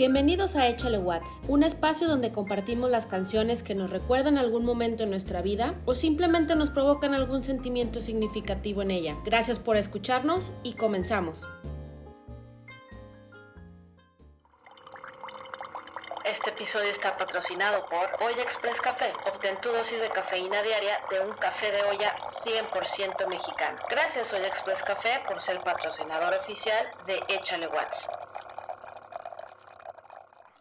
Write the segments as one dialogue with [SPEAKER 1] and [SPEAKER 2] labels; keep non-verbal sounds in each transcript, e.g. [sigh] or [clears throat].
[SPEAKER 1] Bienvenidos a Échale Watts, un espacio donde compartimos las canciones que nos recuerdan algún momento en nuestra vida o simplemente nos provocan algún sentimiento significativo en ella. Gracias por escucharnos y comenzamos. Este episodio está patrocinado por Olla Express Café. Obtén tu dosis de cafeína diaria de un café de olla 100% mexicano. Gracias Olla Express Café por ser patrocinador oficial de Échale Watts.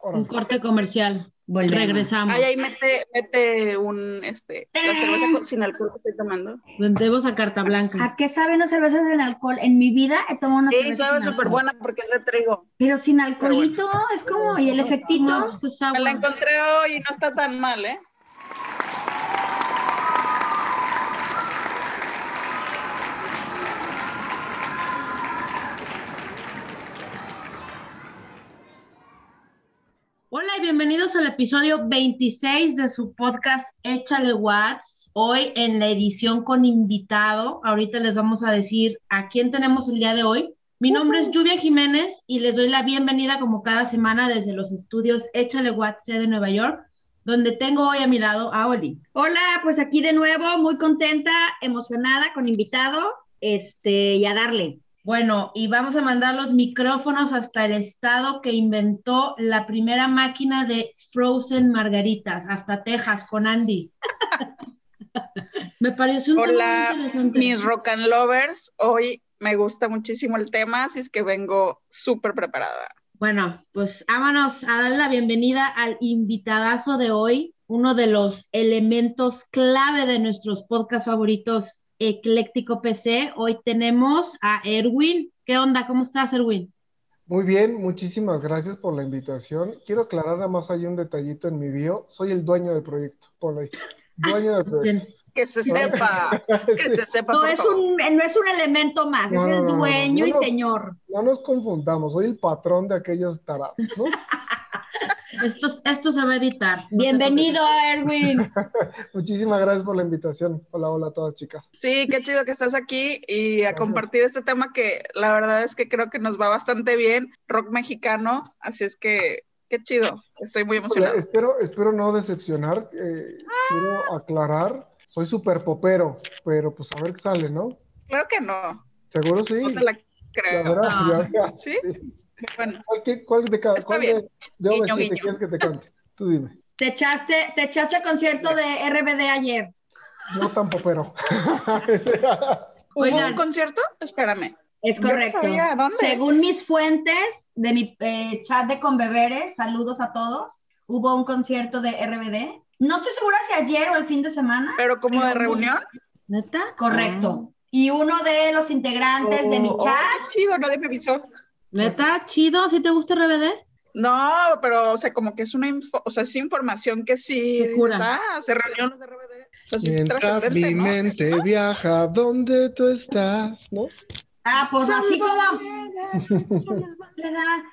[SPEAKER 1] Un corte comercial. Regresamos.
[SPEAKER 2] Ahí, ahí mete, mete un, este, la cerveza sin alcohol que estoy tomando.
[SPEAKER 1] Vendemos a carta blanca.
[SPEAKER 3] ¿A qué saben las cervezas sin alcohol? En mi vida he tomado una
[SPEAKER 2] cerveza. Sí, sabe súper buena porque es de trigo.
[SPEAKER 3] Pero sin alcoholito, es como, y el efectito.
[SPEAKER 2] Pues Me la encontré hoy y no está tan mal, ¿eh?
[SPEAKER 1] Hola y bienvenidos al episodio 26 de su podcast Échale Watts. Hoy en la edición con invitado. Ahorita les vamos a decir a quién tenemos el día de hoy. Mi nombre es Lluvia Jiménez y les doy la bienvenida como cada semana desde los estudios Échale Watts de Nueva York, donde tengo hoy a mi lado a Oli.
[SPEAKER 3] Hola, pues aquí de nuevo, muy contenta, emocionada con invitado, este, y a darle.
[SPEAKER 1] Bueno, y vamos a mandar los micrófonos hasta el estado que inventó la primera máquina de frozen margaritas, hasta Texas, con Andy. [laughs]
[SPEAKER 2] me pareció un Hola, mis rock and lovers. Hoy me gusta muchísimo el tema, así es que vengo súper preparada.
[SPEAKER 1] Bueno, pues vámonos a dar la bienvenida al invitadazo de hoy, uno de los elementos clave de nuestros podcasts favoritos Ecléctico PC. Hoy tenemos a Erwin. ¿Qué onda? ¿Cómo estás, Erwin?
[SPEAKER 4] Muy bien, muchísimas gracias por la invitación. Quiero aclarar nada más hay un detallito en mi bio. Soy el dueño del proyecto. Ponlo ahí. Dueño del proyecto.
[SPEAKER 2] que se sepa, [laughs] que se sepa.
[SPEAKER 3] No, es un, no es un elemento más, es el dueño y señor.
[SPEAKER 4] No nos confundamos, soy el patrón de aquellos tarados, ¿no? [laughs]
[SPEAKER 1] Esto, esto se va a editar.
[SPEAKER 3] Bienvenido, Erwin. [laughs]
[SPEAKER 4] Muchísimas gracias por la invitación. Hola, hola a todas, chicas.
[SPEAKER 2] Sí, qué chido que estás aquí y a compartir este tema que la verdad es que creo que nos va bastante bien, rock mexicano, así es que qué chido, estoy muy emocionado.
[SPEAKER 4] espero, espero no decepcionar, eh, quiero aclarar, soy súper popero, pero pues a ver qué sale, ¿no?
[SPEAKER 2] Claro que no.
[SPEAKER 4] Seguro sí.
[SPEAKER 2] No te la creo. ¿Sí?
[SPEAKER 4] Bueno, ¿cuál, de cada cuál de, de guiño, quieres que te cante? Tú dime.
[SPEAKER 3] Te echaste, te echaste el concierto de RBD ayer.
[SPEAKER 4] No tan popero. [laughs]
[SPEAKER 2] ¿Hubo un concierto? Espérame.
[SPEAKER 3] Es correcto. Según mis fuentes de mi eh, chat de Conbeberes, saludos a todos, hubo un concierto de RBD. No estoy segura si ayer o el fin de semana.
[SPEAKER 2] ¿Pero como de reunión?
[SPEAKER 3] ¿Neta? Correcto. Ah. Y uno de los integrantes de mi oh, chat.
[SPEAKER 2] Oh, chido, nadie me avisó.
[SPEAKER 1] ¿Neta? ¿Chido? ¿Sí te gusta RBD?
[SPEAKER 2] No, pero, o sea, como que es una o sea, es información que sí, dices, ah, se reunió los de RBD.
[SPEAKER 4] O sea, sí Mientras mi mente viaja donde tú estás, ¿no?
[SPEAKER 3] Ah, pues así como, [laughs]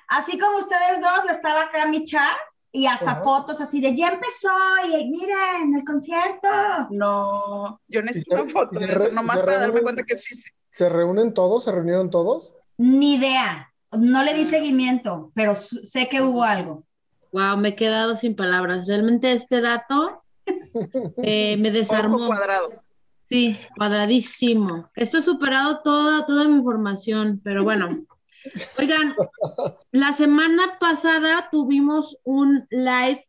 [SPEAKER 3] así como ustedes dos, estaba acá mi chat y hasta fotos así de ya empezó y miren el concierto.
[SPEAKER 2] No, yo necesito fotos de eso, nomás para darme cuenta que sí.
[SPEAKER 4] ¿Se reúnen todos? ¿Se reunieron todos?
[SPEAKER 3] Ni idea. No le di seguimiento, pero sé que hubo algo.
[SPEAKER 1] Wow, me he quedado sin palabras. Realmente este dato [laughs] eh, me desarmó.
[SPEAKER 2] cuadrado.
[SPEAKER 1] Sí, cuadradísimo. Esto ha superado toda, toda mi información, pero bueno. Oigan, la semana pasada tuvimos un live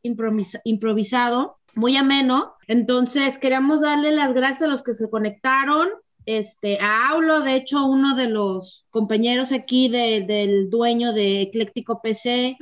[SPEAKER 1] improvisado, muy ameno. Entonces, queríamos darle las gracias a los que se conectaron este, a Aulo, de hecho, uno de los compañeros aquí del dueño de Ecléctico PC,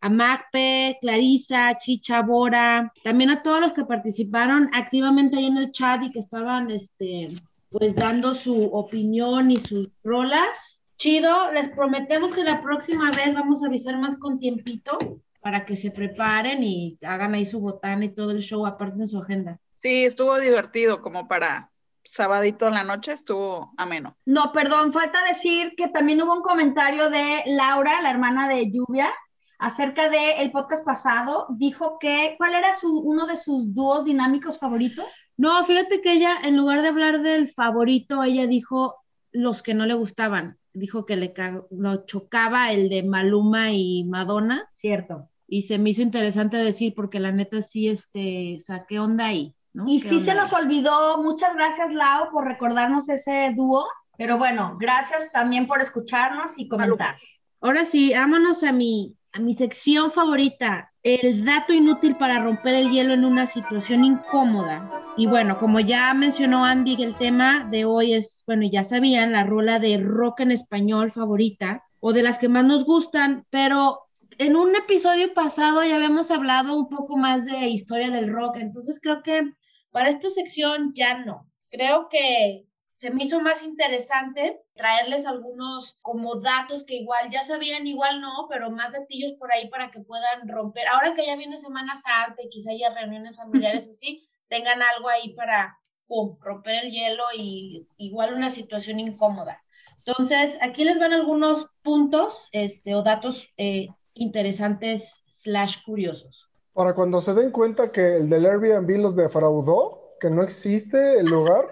[SPEAKER 1] a Magpe, Clarisa, Chicha, Bora, también a todos los que participaron activamente ahí en el chat y que estaban, este, pues dando su opinión y sus rolas. Chido, les prometemos que la próxima vez vamos a avisar más con tiempito para que se preparen y hagan ahí su botán y todo el show aparte de su agenda.
[SPEAKER 2] Sí, estuvo divertido como para sabadito en la noche estuvo ameno.
[SPEAKER 3] No, perdón, falta decir que también hubo un comentario de Laura, la hermana de Lluvia, acerca del el podcast pasado. Dijo que, ¿cuál era su, uno de sus dúos dinámicos favoritos?
[SPEAKER 1] No, fíjate que ella, en lugar de hablar del favorito, ella dijo los que no le gustaban. dijo que le lo chocaba el de Maluma y Madonna.
[SPEAKER 3] Cierto.
[SPEAKER 1] Y se me hizo interesante decir, porque la neta sí, este, saqué onda ahí. ¿No?
[SPEAKER 3] Y
[SPEAKER 1] ¿Qué
[SPEAKER 3] sí se
[SPEAKER 1] onda
[SPEAKER 3] nos
[SPEAKER 1] ahí?
[SPEAKER 3] olvidó, muchas gracias Lau por recordarnos ese dúo, pero bueno, gracias también por escucharnos y comentar.
[SPEAKER 1] Ahora sí, vámonos a mi, a mi sección favorita, el dato inútil para romper el hielo en una situación incómoda. Y bueno, como ya mencionó Andy, el tema de hoy es, bueno, ya sabían, la rola de rock en español favorita o de las que más nos gustan, pero en un episodio pasado ya habíamos hablado un poco más de historia del rock, entonces creo que para esta sección ya no. Creo que se me hizo más interesante traerles algunos como datos que igual ya sabían, igual no, pero más datillos por ahí para que puedan romper. Ahora que ya viene Semana Santa y quizá haya reuniones familiares [laughs] así, tengan algo ahí para pum, romper el hielo y igual una situación incómoda. Entonces, aquí les van algunos puntos este, o datos eh, interesantes slash curiosos.
[SPEAKER 4] Para cuando se den cuenta que el del Airbnb los defraudó, que no existe el lugar.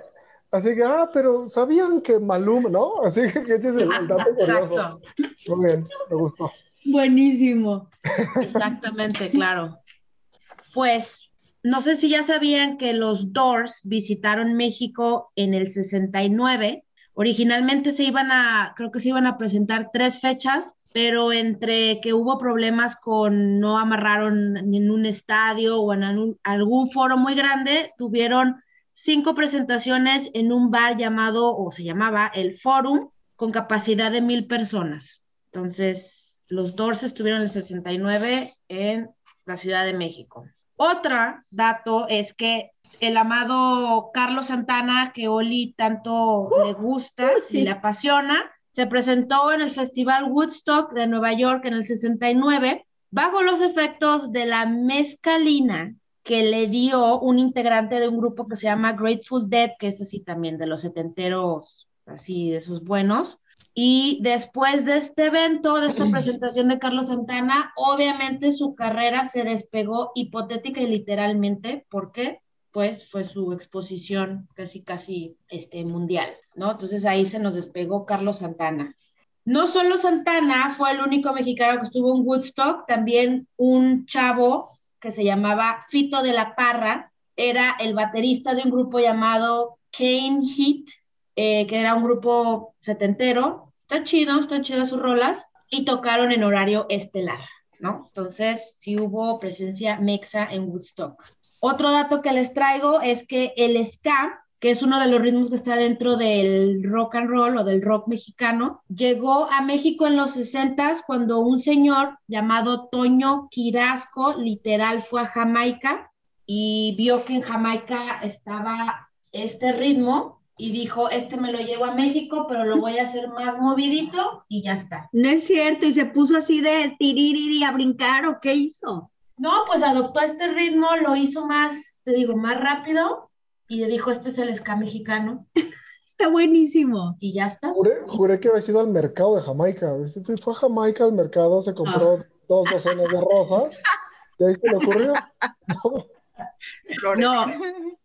[SPEAKER 4] Así que, ah, pero sabían que Malum, ¿no? Así que ese es el, el dato curioso.
[SPEAKER 1] Exacto.
[SPEAKER 4] Muy bien, me gustó.
[SPEAKER 3] Buenísimo.
[SPEAKER 1] Exactamente, claro. Pues no sé si ya sabían que los Doors visitaron México en el 69. Originalmente se iban a, creo que se iban a presentar tres fechas, pero entre que hubo problemas con no amarraron en un estadio o en algún, algún foro muy grande, tuvieron cinco presentaciones en un bar llamado, o se llamaba, el Forum, con capacidad de mil personas. Entonces, los Doors estuvieron en el 69 en la Ciudad de México. Otra dato es que el amado Carlos Santana, que Oli tanto le gusta
[SPEAKER 3] sí.
[SPEAKER 1] y le apasiona, se presentó en el Festival Woodstock de Nueva York en el 69 bajo los efectos de la mezcalina que le dio un integrante de un grupo que se llama Grateful Dead, que es así también de los setenteros, así de esos buenos. Y después de este evento, de esta [clears throat] presentación de Carlos Santana, obviamente su carrera se despegó hipotética y literalmente. ¿Por qué? Pues fue su exposición casi, casi este, mundial, ¿no? Entonces ahí se nos despegó Carlos Santana. No solo Santana fue el único mexicano que estuvo en Woodstock, también un chavo que se llamaba Fito de la Parra, era el baterista de un grupo llamado Kane Heat, eh, que era un grupo setentero, está chido, están chidas sus rolas, y tocaron en horario estelar, ¿no? Entonces, sí hubo presencia mexa en Woodstock. Otro dato que les traigo es que el ska, que es uno de los ritmos que está dentro del rock and roll o del rock mexicano, llegó a México en los 60 cuando un señor llamado Toño Quirasco literal fue a Jamaica y vio que en Jamaica estaba este ritmo y dijo, este me lo llevo a México, pero lo voy a hacer más movidito y ya está.
[SPEAKER 3] No es cierto, y se puso así de tiririri a brincar, ¿o qué hizo?
[SPEAKER 1] No, pues adoptó este ritmo, lo hizo más, te digo, más rápido y le dijo, este es el ska mexicano
[SPEAKER 3] Está buenísimo.
[SPEAKER 1] y ya está.
[SPEAKER 4] Juré, juré que había sido al mercado de Jamaica. Fue a Jamaica al mercado, se compró dos docenas de rosas. Y ahí se le ocurrió.
[SPEAKER 2] Flores.
[SPEAKER 1] No,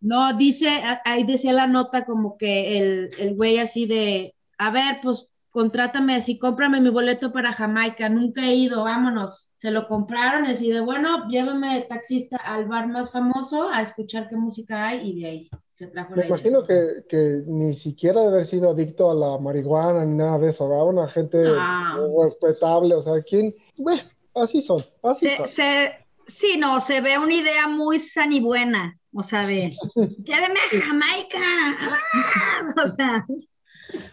[SPEAKER 1] no, dice, ahí decía la nota como que el, el güey así de, a ver, pues contrátame así, cómprame mi boleto para Jamaica, nunca he ido, vámonos. Se lo compraron y así de, bueno, llévame de taxista al bar más famoso a escuchar qué música hay y de ahí se trajo
[SPEAKER 4] Me
[SPEAKER 1] la idea.
[SPEAKER 4] imagino que, que ni siquiera de haber sido adicto a la marihuana ni nada de eso, ¿verdad? Una gente
[SPEAKER 1] Ah.
[SPEAKER 4] respetable, o sea, ¿quién? Bueno, así son, así
[SPEAKER 3] Se,
[SPEAKER 4] son.
[SPEAKER 3] se- sí, no, se ve una idea muy sanibuena, o sea, de, [laughs] lléveme a Jamaica. ¡Ah! O sea,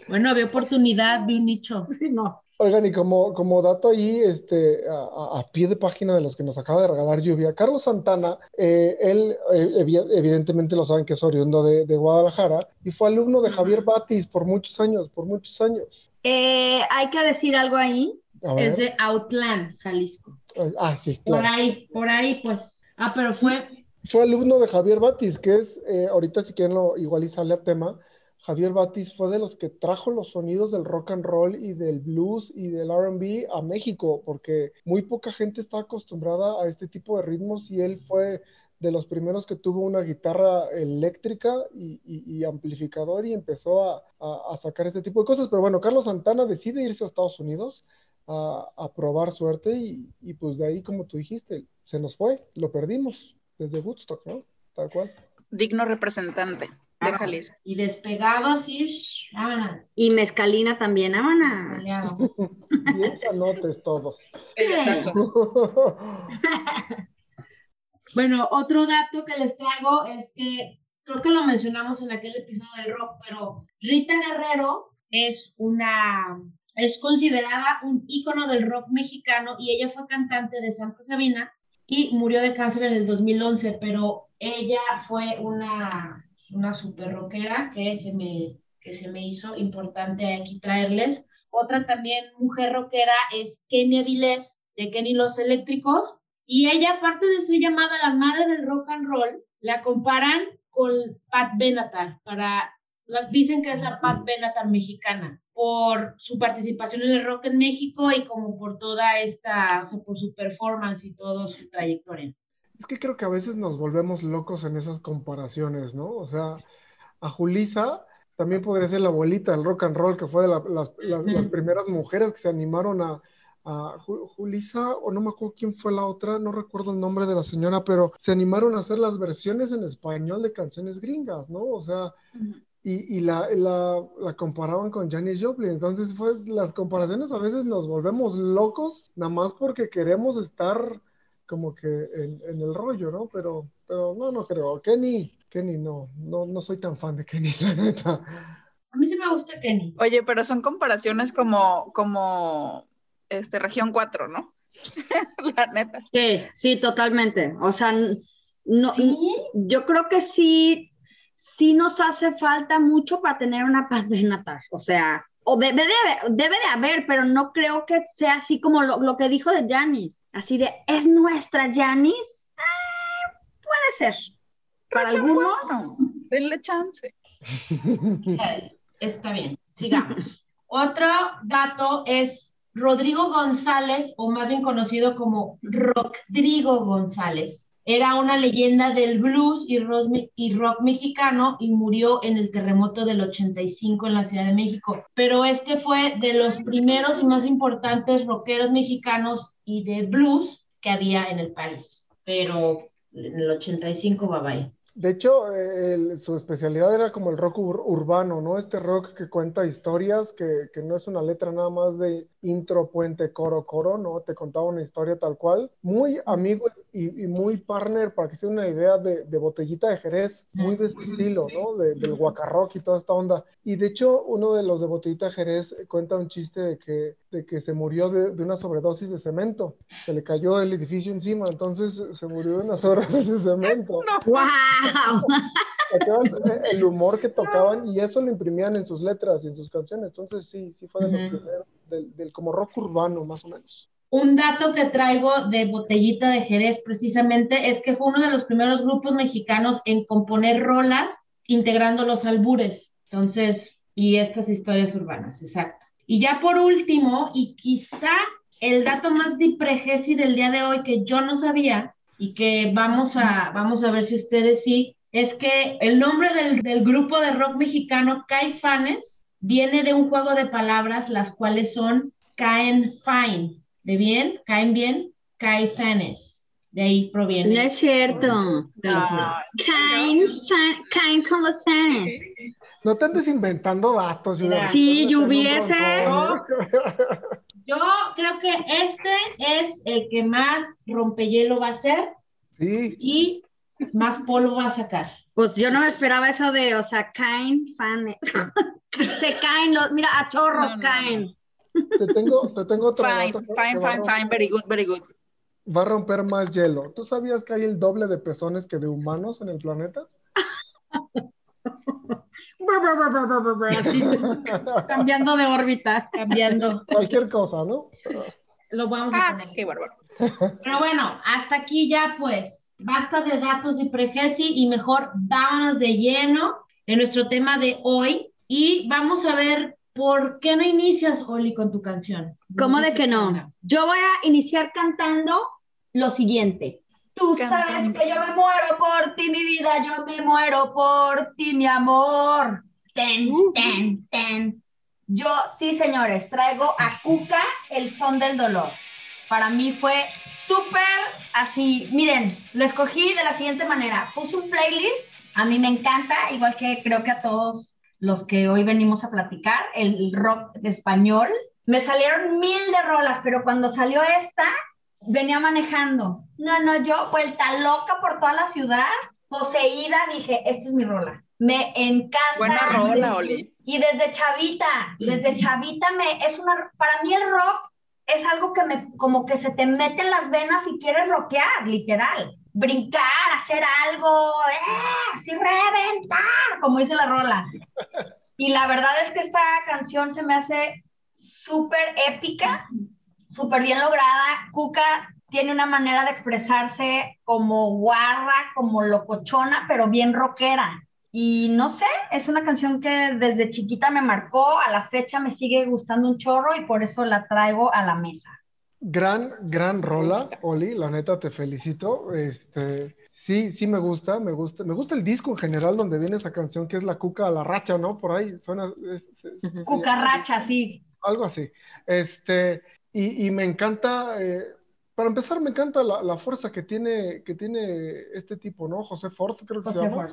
[SPEAKER 1] Bueno, vi oportunidad, vi un nicho. [laughs]
[SPEAKER 3] sí, no.
[SPEAKER 4] Oigan, y como, como dato ahí, este, a, pie de página de los que nos acaba de regalar Lluvia, Carlos Santana, eh, él eh, evi- evidentemente lo saben que es oriundo de, de Guadalajara y fue alumno de Javier Batis por muchos años, por muchos años.
[SPEAKER 3] Eh, hay que decir algo ahí.
[SPEAKER 1] Es de Outland, Jalisco.
[SPEAKER 4] Ah, sí,
[SPEAKER 1] Por ahí, por ahí, pues. Ah, pero fue,
[SPEAKER 4] Fue alumno de Javier Batis, que es, eh, ahorita si quieren lo, igual y sale a tema, Javier Batis fue de los que trajo los sonidos del rock and roll y del blues y del R&B a México, porque muy poca gente está acostumbrada a este tipo de ritmos y él fue de los primeros que tuvo una guitarra eléctrica y, amplificador y empezó a, sacar este tipo de cosas. Pero bueno, Carlos Santana decide irse a Estados Unidos a, probar suerte y, pues de ahí, como tú dijiste, se nos fue, lo perdimos desde Woodstock, ¿no? Tal cual.
[SPEAKER 2] Digno representante de Jalisco.
[SPEAKER 1] Y despegado así, vámonos.
[SPEAKER 3] Y mezcalina también, vámonos.
[SPEAKER 4] Bien sanotes todos. [laughs]
[SPEAKER 1] bueno, otro dato que les traigo es que creo que lo mencionamos en aquel episodio del rock, pero Rita Guerrero es una es considerada un ícono del rock mexicano y ella fue cantante de Santa Sabina y murió de cáncer en el 2011, pero ella fue una, una super rockera que se, me, que se me hizo importante aquí traerles. Otra también mujer rockera es Kenny Avilés, de Kenny Los Eléctricos, y ella, aparte de ser llamada la madre del rock and roll, la comparan con Pat Benatar, para, dicen que es la Pat Benatar mexicana por su participación en el rock en México y como por toda esta, o sea, por su performance y todo su trayectoria.
[SPEAKER 4] Es que creo que a veces nos volvemos locos en esas comparaciones, ¿no? O sea, a Julisa también podría ser la abuelita del rock and roll, que fue de las, primeras mujeres que se animaron a, a Julisa, o no me acuerdo quién fue la otra, no recuerdo el nombre de la señora, pero se animaron a hacer las versiones en español de canciones gringas, ¿no? O sea, y, y la, la, la, comparaban con Janis Joplin. Entonces, fue, las comparaciones a veces nos volvemos locos, nada más porque queremos estar como que en, en, el rollo, ¿no? Pero, pero no, no creo. Kenny, Kenny, no, no, no soy tan fan de Kenny, [laughs] la neta.
[SPEAKER 1] A mí sí me gusta Kenny.
[SPEAKER 2] Oye, pero son comparaciones como, como, este, región 4, ¿no? [laughs] la neta.
[SPEAKER 3] Sí, sí, totalmente. O sea, no, yo creo que sí sí nos hace falta mucho para tener una [laughs] paz de natal. O sea, o debe, de haber, debe de haber, pero no creo que sea así como lo, que dijo de Janis. Así de, ¿es nuestra Janis? Eh, puede ser. Para algunos.
[SPEAKER 2] denle chance.
[SPEAKER 1] Está bien, sigamos. Otro dato es Rodrigo González, o más bien conocido como Rodrigo González era una leyenda del blues y rock, mexicano y murió en el terremoto del 85 en la Ciudad de México. Pero este fue de los primeros y más importantes rockeros mexicanos y de blues que había en el país. Pero en el 85 va bye.
[SPEAKER 4] De hecho, su especialidad era como el rock urbano, ¿no? Este rock que cuenta historias, que, que, no es una letra nada más de intro, puente, coro, coro, ¿no? Te contaba una historia tal cual. Muy amigo y, muy partner, para que se una idea, de, de, Botellita de Jerez, muy de este estilo, ¿no? del guacarrock y toda esta onda. Y de hecho, uno de los de Botellita de Jerez cuenta un chiste de que, de que se murió de, de una sobredosis de cemento. Se le cayó el edificio encima, entonces se murió de una [laughs] sobredosis de cemento.
[SPEAKER 3] ¡Wow!
[SPEAKER 4] el humor que [laughs] tocaban y eso lo imprimían en sus letras y en sus canciones. Entonces sí, sí fue de los primeros, del, como rock urbano más o menos.
[SPEAKER 1] Un dato que traigo de Botellita de Jerez precisamente es que fue uno de los primeros grupos mexicanos en componer rolas integrando los albures. Entonces, y estas historias urbanas, exacto. Y ya por último, y quizá el dato más diprejesi del día de hoy que yo no sabía y que vamos a, vamos a ver si ustedes sí, es que el nombre del, del grupo de rock mexicano Caifanes viene de un juego de palabras, las cuales son Caen Fine de bien, caen bien, caifanes. De ahí proviene.
[SPEAKER 3] No es cierto. caen, caen con los fans.
[SPEAKER 4] No te andes inventando datos.
[SPEAKER 3] Sí, yo hubiese.
[SPEAKER 1] Yo creo que este es el que más rompehielo va a ser.
[SPEAKER 4] Sí.
[SPEAKER 1] Y más polvo va a sacar.
[SPEAKER 3] Pues yo no me esperaba eso de, o sea, caen fans. [laughs] Se caen los, mira, a chorros caen.
[SPEAKER 4] Te tengo, te tengo otro
[SPEAKER 2] Fine, fine, fine, fine, very good, very good.
[SPEAKER 4] Va a romper más hielo. ¿Tú sabías que hay el doble de pezones que de humanos en el planeta? [laughs]
[SPEAKER 1] cambiando de órbita, cambiando.
[SPEAKER 4] Cualquier cosa, ¿no?
[SPEAKER 1] Lo vamos a ah, poner.
[SPEAKER 2] Qué bárbaro.
[SPEAKER 1] Pero bueno, hasta aquí ya pues. Basta de datos y pregesi y mejor vámonos de lleno en nuestro tema de hoy y vamos a ver ¿Por qué no inicias, Oli, con tu canción?
[SPEAKER 3] ¿Cómo de que no? Yo voy a iniciar cantando lo siguiente. Tú sabes que yo me muero por ti, mi vida, yo me muero por ti, mi amor. Ten, ten, ten. Yo, sí, señores, traigo a Cuca el son del dolor. Para mí fue súper así. Miren, lo escogí de la siguiente manera. Puse un playlist, a mí me encanta, igual que creo que a todos los que hoy venimos a platicar, el rock de español. Me salieron mil de rolas, pero cuando salió esta, venía manejando. No, no, yo vuelta loca por toda la ciudad, poseída, dije, esta es mi rola. Me encanta.
[SPEAKER 2] Buena rola, Oli.
[SPEAKER 3] Y desde chavita, desde chavita me, es una, para mí el rock es algo que me, como que se te mete en las venas y quieres rockear, literal. Brincar, hacer algo, ¡eh! así reventar, como dice la rola. Y la verdad es que esta canción se me hace súper épica súper bien lograda. Cuca tiene una manera de expresarse como guarra, como locochona, pero bien rockera. Y no sé, es una canción que desde chiquita me marcó, a la fecha me sigue gustando un chorro y por eso la traigo a la mesa.
[SPEAKER 4] Gran, gran rola, Oli, la neta te felicito. Este, sí, sí me gusta, me gusta, me gusta el disco en general donde viene esa canción que es la cuca a la racha, ¿no? Por ahí suena.
[SPEAKER 3] Cucaracha, sí.
[SPEAKER 4] Algo así. Este, y, me encanta, eh, para empezar, me encanta la, fuerza que tiene, que tiene este tipo, ¿no? José Ford, creo que se llama.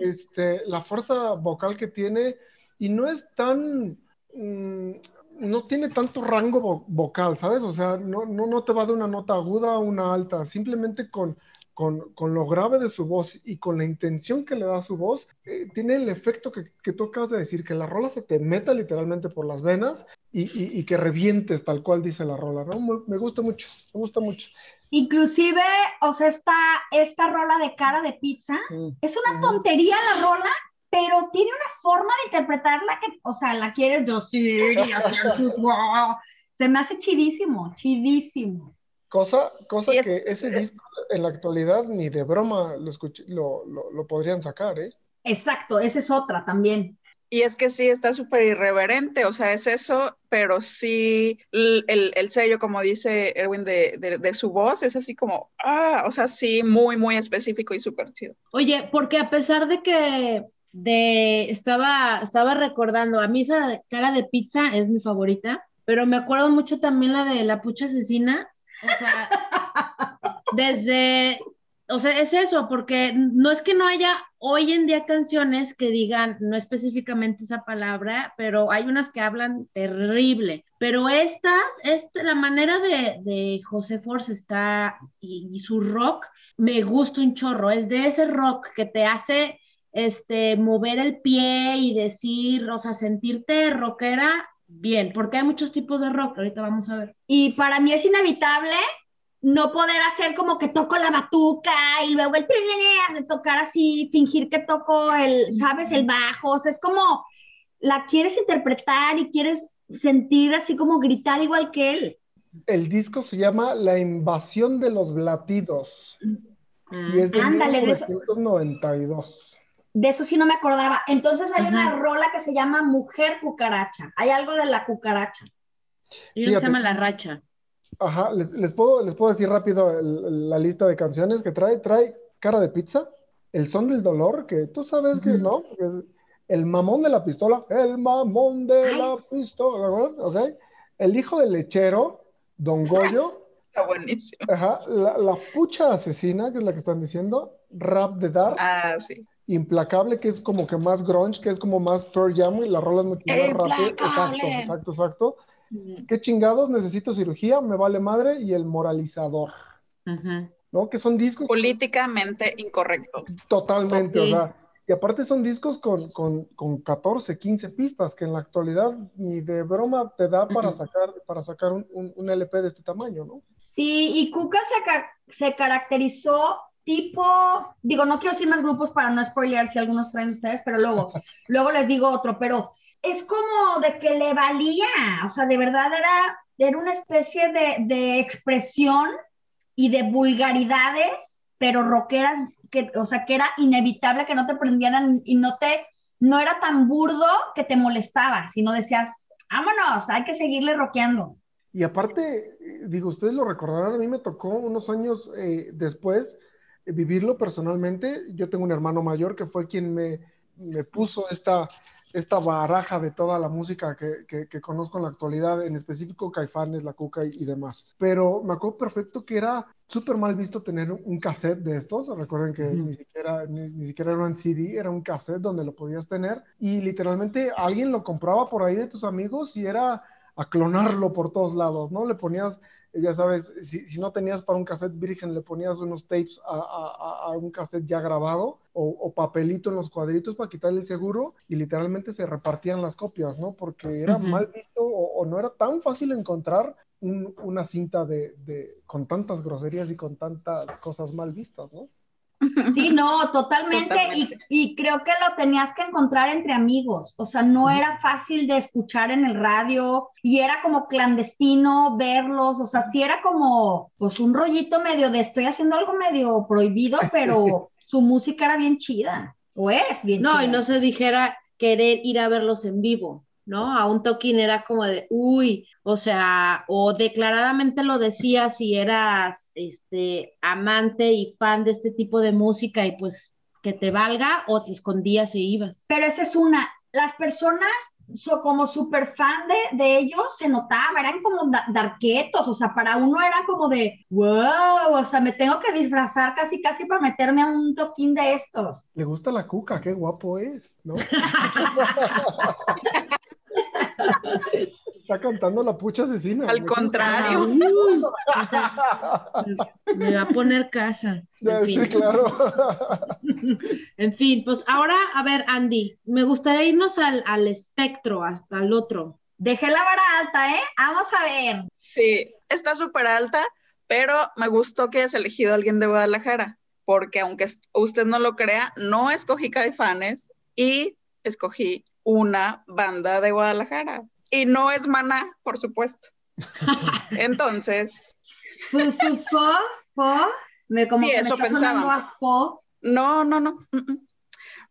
[SPEAKER 4] este, la fuerza vocal que tiene y no es tan, mm, no tiene tanto rango vocal, ¿sabes? O sea, no, no, no te va de una nota aguda a una alta, simplemente con con, con, lo grave de su voz y con la intención que le da su voz, eh, tiene el efecto que, que, tú acabas de decir, que la rola se te meta literalmente por las venas y, y, y que revientes tal cual dice la rola, ¿no? Me gusta mucho, me gusta mucho.
[SPEAKER 3] Inclusive, o sea, esta, esta rola de cara de pizza, mm, es una tontería la rola, pero tiene una forma de interpretarla que, o sea, la quieres decir y hacer sus... [laughs] Se me hace chidísimo, chidísimo.
[SPEAKER 4] Cosa, cosa que ese disco en la actualidad ni de broma lo, lo, podrían sacar, ¿eh?
[SPEAKER 3] Exacto, esa es otra también.
[SPEAKER 2] Y es que sí, está súper irreverente, o sea, es eso, pero sí, el, el sello, como dice Erwin, de, de, su voz, es así como, ah, o sea, sí, muy, muy específico y súper chido.
[SPEAKER 1] Oye, porque a pesar de que de, estaba, estaba recordando, a mí esa cara de pizza es mi favorita, pero me acuerdo mucho también la de la pucha asesina, o sea, desde, o sea, es eso, porque no es que no haya hoy en día canciones que digan, no específicamente esa palabra, pero hay unas que hablan terrible. Pero estas, este, la manera de, de José Force está y, su rock, me gusta un chorro. Es de ese rock que te hace este, mover el pie y decir, o sea, sentirte rockera bien, porque hay muchos tipos de rock, ahorita vamos a ver.
[SPEAKER 3] Y para mí es inevitable no poder hacer como que toco la batuca y luego el de tocar así, fingir que toco el, ¿sabes? El bajo, o sea, es como la quieres interpretar y quieres sentir así como gritar igual que él.
[SPEAKER 4] El disco se llama La invasión de los latidos. y es de Ándale, 1992.
[SPEAKER 3] De eso sí no me acordaba. Entonces hay una rola que se llama Mujer Cucaracha. Hay algo de la cucaracha.
[SPEAKER 1] Y una se llama La Racha.
[SPEAKER 4] Ajá, les, les, puedo, les puedo decir rápido la lista de canciones que trae. Trae Cara de Pizza, El Son del Dolor, que tú sabes que no, El Mamón de la Pistola, El Mamón de la Pistola, ¿ok? El Hijo del Lechero, Don Goyo.
[SPEAKER 2] Está buenísimo.
[SPEAKER 4] Ajá, la, Pucha Asesina, que es la que están diciendo, Rap de Dark.
[SPEAKER 2] Ah, sí.
[SPEAKER 4] Implacable, que es como que más grunge, que es como más Pearl Jam y la rola es mucho más rápida. Exacto, exacto, exacto. ¿Qué chingados? Necesito cirugía, me vale madre y el moralizador. ¿No? Que son discos.
[SPEAKER 2] Políticamente incorrecto.
[SPEAKER 4] Totalmente, o sea. Y aparte son discos con, con, con, 14, 15 pistas, que en la actualidad ni de broma te da para sacar, para sacar un, un, LP de este tamaño, ¿no?
[SPEAKER 3] Sí, y Cuca se, se caracterizó tipo, digo, no quiero decir más grupos para no spoilear si algunos traen ustedes, pero luego, [laughs] luego les digo otro, pero es como de que le valía, o sea, de verdad era, era una especie de, expresión y de vulgaridades, pero rockeras, que, o sea, que era inevitable que no te prendieran y no te, no era tan burdo que te molestaba, sino decías, vámonos, hay que seguirle rockeando.
[SPEAKER 4] Y aparte, digo, ustedes lo recordarán, a mí me tocó unos años eh, después vivirlo personalmente. Yo tengo un hermano mayor que fue quien me, me puso esta, esta baraja de toda la música que, que, conozco en la actualidad, en específico Caifanes, La Cuca y, demás. Pero me acuerdo perfecto que era súper mal visto tener un cassette de estos. Recuerden que ni, siquiera, ni, siquiera era un CD, era un cassette donde lo podías tener. Y literalmente alguien lo compraba por ahí de tus amigos y era a clonarlo por todos lados, ¿no? Le ponías, ya sabes, si, si no tenías para un cassette virgen, le ponías unos tapes a, a, a un cassette ya grabado o, o, papelito en los cuadritos para quitarle el seguro y literalmente se repartían las copias, ¿no? Porque era mal visto o, o, no era tan fácil encontrar un, una cinta de, de, con tantas groserías y con tantas cosas mal vistas, ¿no?
[SPEAKER 3] Sí, no, [laughs] totalmente. Y, y, creo que lo tenías que encontrar entre amigos. O sea, no era fácil de escuchar en el radio y era como clandestino verlos. O sea, sí era como, pues un rollito medio de estoy haciendo algo medio prohibido, [laughs] pero su música era bien chida. O es bien
[SPEAKER 1] no,
[SPEAKER 3] chida.
[SPEAKER 1] y no se dijera querer ir a verlos en vivo. ¿No? A un toquín era como de, uy, o sea, o declaradamente lo decías si eras este amante y fan de este tipo de música y pues que te valga o te escondías y ibas.
[SPEAKER 3] Pero esa es una, las personas so, como súper fan de, de, ellos se notaba, eran como darquetos, o sea, para uno era como de, wow, o sea, me tengo que disfrazar casi, casi para meterme a un toquín de estos.
[SPEAKER 4] Le gusta la cuca, qué guapo es, ¿no? [laughs] Está cantando la pucha asesina.
[SPEAKER 2] Al contrario.
[SPEAKER 1] me va a poner casa.
[SPEAKER 4] Ya, en fin. Sí, claro.
[SPEAKER 1] en fin, pues ahora, a ver, Andy, me gustaría irnos al, al espectro, hasta el otro.
[SPEAKER 3] Dejé la vara alta, ¿eh? Vamos a ver.
[SPEAKER 2] Sí, está súper alta, pero me gustó que hayas elegido a alguien de Guadalajara, porque aunque usted no lo crea, no escogí Caifanes y escogí una banda de Guadalajara. Y no es Maná, por supuesto. [laughs] Entonces.
[SPEAKER 3] ¿Fo? Me como
[SPEAKER 2] sí,
[SPEAKER 3] que
[SPEAKER 2] eso
[SPEAKER 3] me
[SPEAKER 2] pensaba.
[SPEAKER 3] Fo.
[SPEAKER 2] No, no, no.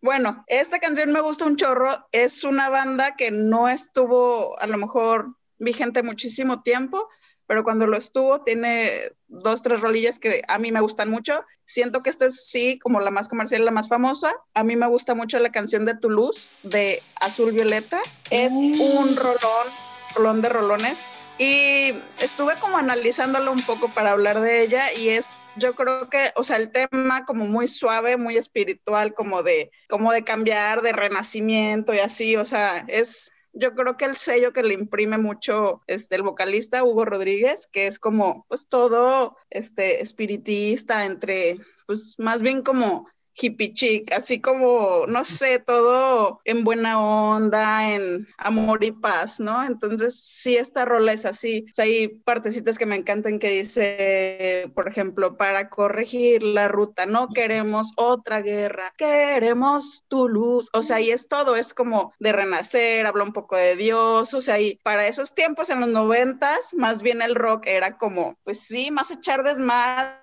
[SPEAKER 2] Bueno, esta canción me gusta un chorro. Es una banda que no estuvo a lo mejor vigente muchísimo tiempo, pero cuando lo estuvo tiene dos, tres rolillas que a mí me gustan mucho. Siento que esta es sí como la más comercial, la más famosa. A mí me gusta mucho la canción de Toulouse de Azul Violeta. Es mm. un rolón, rolón de rolones. Y estuve como analizándolo un poco para hablar de ella y es, yo creo que, o sea, el tema como muy suave, muy espiritual, como de, como de cambiar, de renacimiento y así, o sea, es, yo creo que el sello que le imprime mucho este, el vocalista Hugo Rodríguez, que es como, pues todo este, espiritista, entre, pues más bien como hippie chic, así como, no sé, todo en buena onda, en amor y paz, ¿no? Entonces, sí, esta rola es así. O sea, hay partecitas que me encantan que dice, por ejemplo, para corregir la ruta, no queremos otra guerra, queremos tu luz. O sea, y es todo, es como de renacer, habla un poco de Dios, o sea, y para esos tiempos en los noventas, más bien el rock era como, pues sí, más echar desmadre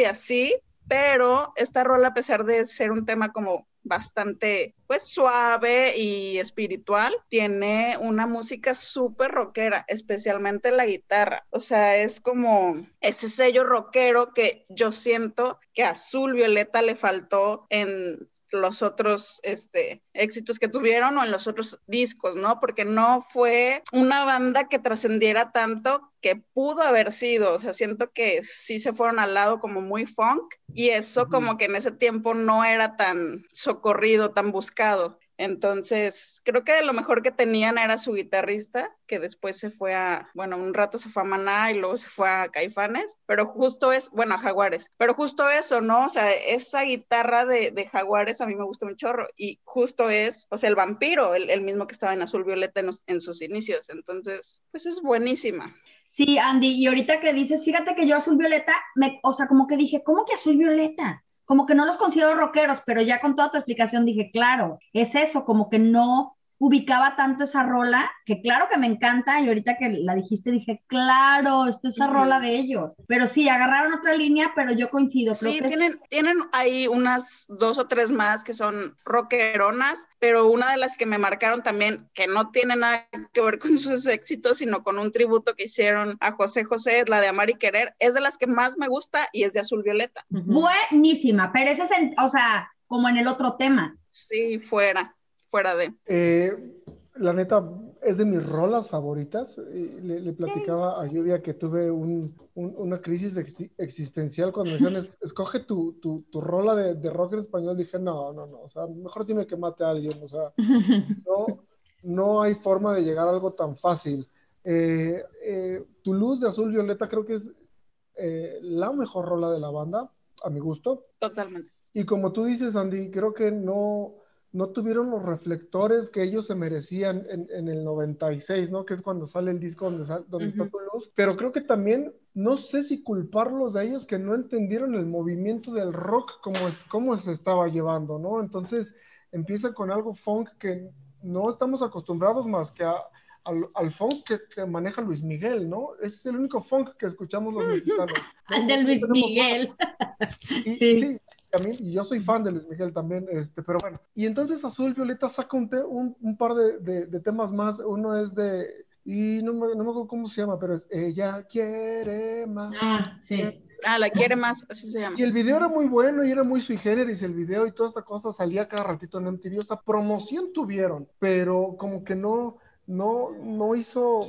[SPEAKER 2] y así, pero esta rola, a pesar de ser un tema como bastante pues suave y espiritual, tiene una música súper rockera, especialmente la guitarra. O sea, es como ese sello rockero que yo siento que Azul Violeta le faltó en los otros este, éxitos que tuvieron o en los otros discos, ¿no? Porque no fue una banda que trascendiera tanto que pudo haber sido, o sea, siento que sí se fueron al lado como muy funk y eso como que en ese tiempo no era tan socorrido, tan buscado. Entonces, creo que lo mejor que tenían era su guitarrista, que después se fue a, bueno, un rato se fue a Maná y luego se fue a Caifanes, pero justo es, bueno, a Jaguares, pero justo eso, ¿no? O sea, esa guitarra de, Jaguares a mí me gusta un chorro y justo es, o sea, el vampiro, el, mismo que estaba en Azul Violeta en, en sus inicios. Entonces, pues es buenísima.
[SPEAKER 3] Sí, Andy, y ahorita que dices, fíjate que yo Azul Violeta, me, o sea, como que dije, ¿cómo que Azul Violeta? Como que no los considero rockeros, pero ya con toda tu explicación dije, claro, es eso, como que no, ubicaba tanto esa rola, que claro que me encanta y ahorita que la dijiste dije, claro, esta es esa rola de ellos. Pero sí, agarraron otra línea, pero yo coincido.
[SPEAKER 2] sí, tienen, tienen ahí unas dos o tres más que son rockeronas, pero una de las que me marcaron también, que no tiene nada que ver con [laughs] sus éxitos, sino con un tributo que hicieron a José José, la de Amar y Querer, es de las que más me gusta y es de Azul Violeta.
[SPEAKER 3] Buenísima, pero ese es, o sea, como en el otro tema.
[SPEAKER 2] Sí, fuera, fuera de.
[SPEAKER 4] Eh, la neta, es de mis rolas favoritas. Le, platicaba a Lluvia que tuve una crisis existencial cuando me dijeron, escoge tu, tu, tu rola de, de, rock en español. Dije, no, no, no, o sea, mejor dime que mate a alguien, o sea, [laughs] no, no hay forma de llegar a algo tan fácil. Eh, eh, tu luz de azul violeta creo que es eh, la mejor rola de la banda, a mi gusto.
[SPEAKER 2] Totalmente.
[SPEAKER 4] Y como tú dices, Andy, creo que no, no tuvieron los reflectores que ellos se merecían en, en el 96, ¿no? Que es cuando sale el disco donde, donde está tu luz. Pero creo que también, no sé si culparlos de ellos que no entendieron el movimiento del rock como, como se estaba llevando, ¿no? Entonces empieza con algo funk que no estamos acostumbrados más que a, al, funk que, maneja Luis Miguel, ¿no? Ese es el único funk que escuchamos los mexicanos. [laughs]
[SPEAKER 3] Al de Luis Miguel. [laughs]
[SPEAKER 4] Y, sí. Y yo soy fan de Luis Miguel también, este, pero bueno. Y entonces Azul Violeta saca un, un, par de, de, temas más. Uno es de, y no me, no me acuerdo cómo se llama, pero es Ella quiere más.
[SPEAKER 3] Ah, sí.
[SPEAKER 2] Ah, la quiere más, así se llama.
[SPEAKER 4] Y el video era muy bueno y era muy sui generis el video y toda esta cosa salía cada ratito en MTV. O sea, promoción tuvieron, pero como que no, no, no hizo,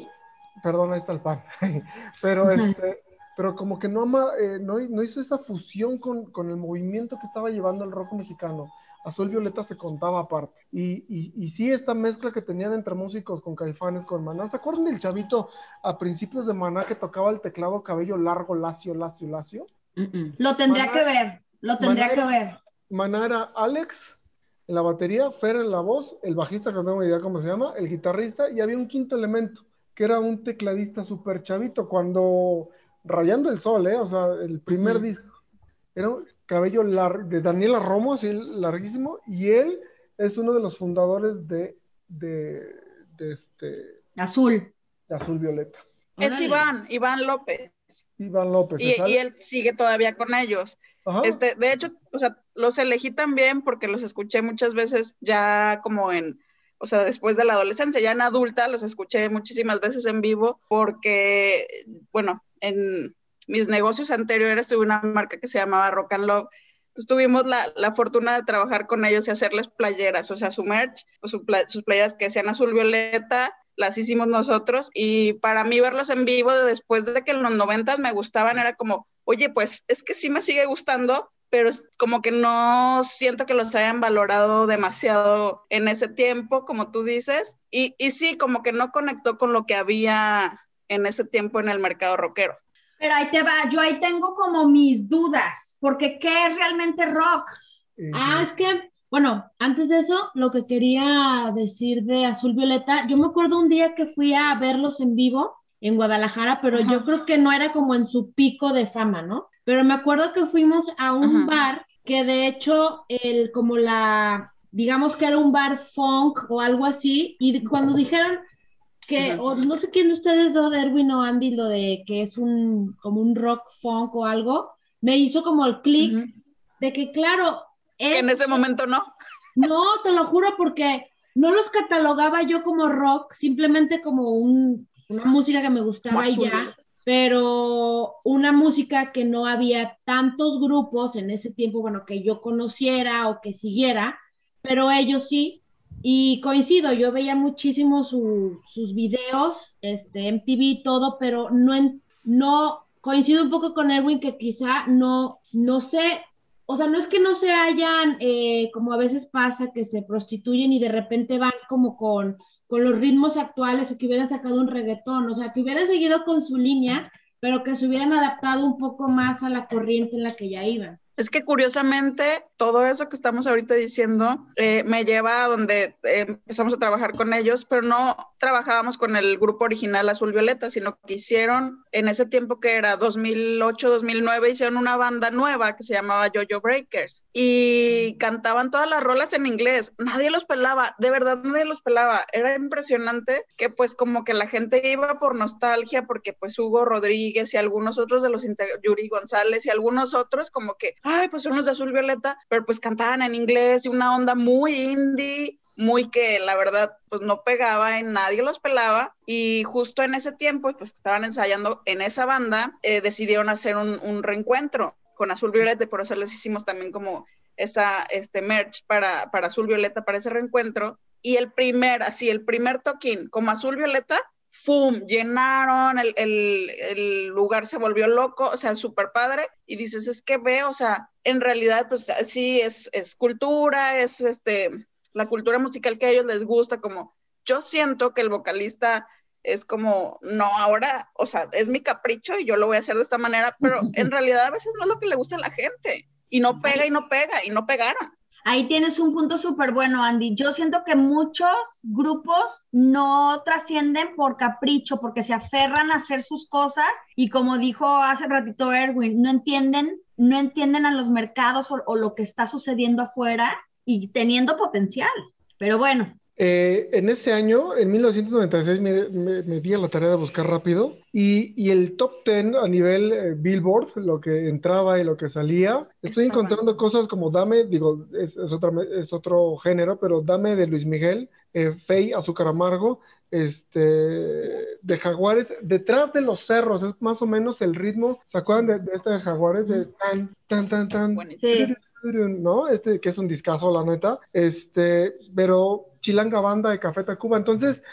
[SPEAKER 4] perdón, ahí está el pan, [laughs] pero este, pero como que no, eh, no, no, hizo esa fusión con, con, el movimiento que estaba llevando el rock mexicano. Azul Violeta se contaba aparte. Y, y, y, sí, esta mezcla que tenían entre músicos con caifanes, con maná. ¿Se acuerdan del chavito a principios de maná que tocaba el teclado cabello largo, lacio, lacio, lacio?
[SPEAKER 3] Lo tendría que ver, lo tendría que ver.
[SPEAKER 4] Maná era Alex, en la batería, Fer en la voz, el bajista, que no tengo idea cómo se llama, el guitarrista, y había un quinto elemento, que era un tecladista súper chavito, cuando Rayando el Sol, ¿eh? o sea, el primer disco, era un cabello largo, de Daniela Romo, así larguísimo, y él es uno de los fundadores de, de, este...
[SPEAKER 3] Azul.
[SPEAKER 4] De Azul Violeta.
[SPEAKER 2] Es Iván, Iván López.
[SPEAKER 4] Iván López.
[SPEAKER 2] Y, y, él sigue todavía con ellos. Este, de hecho, o sea, los elegí también porque los escuché muchas veces ya como en, o sea, después de la adolescencia, ya en adulta, los escuché muchísimas veces en vivo porque, bueno, en mis negocios anteriores tuve una marca que se llamaba Rock and Love. Entonces tuvimos la, la fortuna de trabajar con ellos y hacerles playeras, o sea, su merch, sus playeras que sean azul violeta, las hicimos nosotros y para mí verlos en vivo después de que en los noventas me gustaban era como, oye, pues es que sí me sigue gustando, pero como que no siento que los hayan valorado demasiado en ese tiempo, como tú dices, y, y sí, como que no conectó con lo que había en ese tiempo en el mercado rockero.
[SPEAKER 3] Pero ahí te va, yo ahí tengo como mis dudas, porque ¿qué es realmente rock?
[SPEAKER 1] Ah, es que, bueno, antes de eso, lo que quería decir de Azul Violeta, yo me acuerdo un día que fui a verlos en vivo en Guadalajara, pero yo creo que no era como en su pico de fama, ¿no? Pero me acuerdo que fuimos a un bar que de hecho, el, como la, digamos que era un bar funk o algo así, y cuando dijeron que, o no sé quién de ustedes, de Erwin o Andy, lo de que es un, como un rock funk o algo, me hizo como el clic de que, claro,
[SPEAKER 2] en ese momento no.
[SPEAKER 1] No, te lo juro, porque no los catalogaba yo como rock, simplemente como un, una música que me gustaba y ya pero una música que no había tantos grupos en ese tiempo, bueno, que yo conociera o que siguiera, pero ellos sí, y coincido, yo veía muchísimo sus videos, este, MTV, todo, pero no, no, coincido un poco con Erwin que quizá no, no sé, o sea, no es que no se hayan, eh, como a veces pasa, que se prostituyen y de repente van como con con los ritmos actuales o que hubieran sacado un reggaetón, o sea, que hubieran seguido con su línea, pero que se hubieran adaptado un poco más a la corriente en la que ya iban.
[SPEAKER 2] Es que curiosamente todo eso que estamos ahorita diciendo eh, me lleva a donde eh, empezamos a trabajar con ellos, pero no trabajábamos con el grupo original Azul Violeta, sino que hicieron en ese tiempo que era 2008-2009, hicieron una banda nueva que se llamaba Jojo Breakers y cantaban todas las rolas en inglés. Nadie los pelaba, de verdad nadie los pelaba. Era impresionante que pues como que la gente iba por nostalgia porque pues Hugo Rodríguez y algunos otros de los Yuri González y algunos otros como que ay, pues unos de azul violeta, pero pues cantaban en inglés y una onda muy indie, muy que la verdad pues no pegaba nadie los pelaba. Y justo en ese tiempo pues estaban ensayando en esa banda eh, decidieron hacer un, reencuentro con azul violeta y por eso les hicimos también como esa este merch para, para azul violeta para ese reencuentro. Y el primer así el primer toquín como azul violeta ¡fum! Llenaron, el, el, lugar se volvió loco, o sea, súper padre. Y dices, es que ve, o sea, en realidad, pues sí, es, es cultura, es este, la cultura musical que a ellos les gusta, como yo siento que el vocalista es como, no, ahora, o sea, es mi capricho y yo lo voy a hacer de esta manera, pero [laughs] en realidad a veces no es lo que le gusta a la gente. Y no pega y no pega y no pegaron.
[SPEAKER 3] Ahí tienes un punto súper bueno, Andy. Yo siento que muchos grupos no trascienden por capricho, porque se aferran a hacer sus cosas y como dijo hace ratito Erwin, no entienden, no entienden a los mercados o, lo que está sucediendo afuera y teniendo potencial. Pero bueno,
[SPEAKER 4] eh, en ese año, en 1996, me, di a la tarea de buscar rápido y, el top 10 a nivel eh, Billboard, lo que entraba y lo que salía, estoy encontrando cosas como Dame, digo, es, es, otro género, pero Dame de Luis Miguel, eh, Fey, Azúcar Amargo, este, de Jaguares, detrás de los cerros, es más o menos el ritmo, ¿se acuerdan de, este de Jaguares? De tan, tan, tan, tan, ¿no? Este que es un discazo, la neta, este, pero Chilanga Banda de Café Tacuba. Entonces,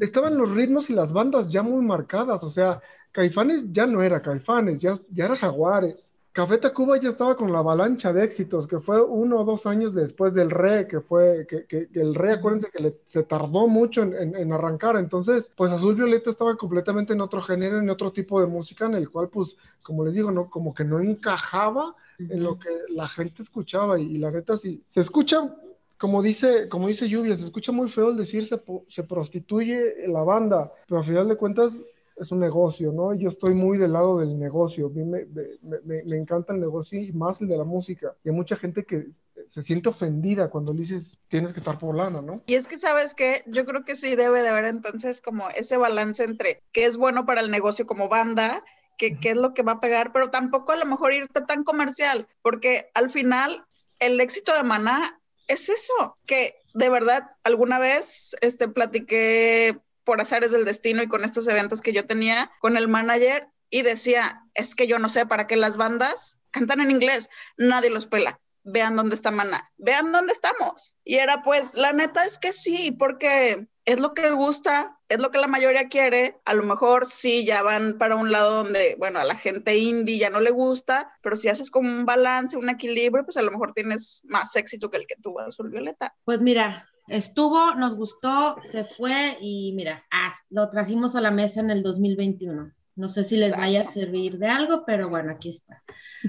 [SPEAKER 4] estaban los ritmos y las bandas ya muy marcadas. O sea, Caifanes ya no era Caifanes, ya, ya era Jaguares. Café Tacuba ya estaba con la avalancha de éxitos, que fue uno o dos años después del Re, que fue, que, que, el Re, acuérdense que se tardó mucho en, en, arrancar, entonces, pues Azul Violeta estaba completamente en otro género, en otro tipo de música, en el cual, pues, como les digo, no, como que no encajaba en lo que la gente escuchaba, y, y la neta, sí, se escucha como dice, como dice Lluvia, se escucha muy feo el decir se, se prostituye la banda, pero al final de cuentas es un negocio, ¿no? Yo estoy muy del lado del negocio, a mí me, me, me, encanta el negocio y más el de la música. Y hay mucha gente que se siente ofendida cuando le dices tienes que estar por lana, ¿no?
[SPEAKER 2] Y es que, ¿sabes qué? Yo creo que sí debe de haber entonces como ese balance entre qué es bueno para el negocio como banda qué es lo que va a pegar, pero tampoco a lo mejor irte tan comercial, porque al final el éxito de Maná es eso, que de verdad alguna vez este, platiqué por azares del destino y con estos eventos que yo tenía con el manager y decía, es que yo no sé para qué las bandas cantan en inglés, nadie los pela. Vean dónde está Mana, vean dónde estamos. Y era pues, la neta es que sí, porque es lo que gusta, es lo que la mayoría quiere. A lo mejor sí ya van para un lado donde, bueno, a la gente indie ya no le gusta, pero si haces como un balance, un equilibrio, pues a lo mejor tienes más éxito que el que tuvo Azul Violeta.
[SPEAKER 1] Pues mira, estuvo, nos gustó, se fue y mira, lo trajimos a la mesa en el 2021. No sé si les vaya a servir de algo, pero bueno, aquí está.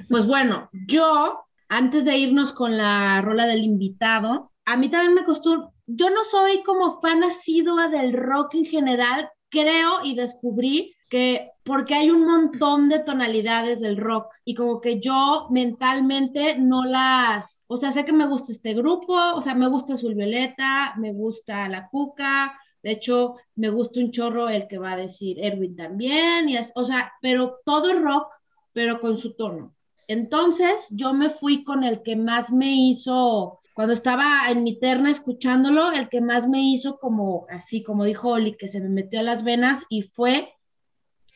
[SPEAKER 1] Pues bueno, yo, antes de irnos con la rola del invitado, a mí también me costó yo no soy como fan asidua del rock en general, creo y descubrí que porque hay un montón de tonalidades del rock y como que yo mentalmente no las, o sea, sé que me gusta este grupo, o sea, me gusta Azul Violeta, me gusta La Cuca, de hecho, me gusta un chorro el que va a decir Erwin también, y es, o sea, pero todo rock, pero con su tono. Entonces, yo me fui con el que más me hizo cuando estaba en mi terna escuchándolo, el que más me hizo como, así como dijo Oli, que se me metió a las venas y fue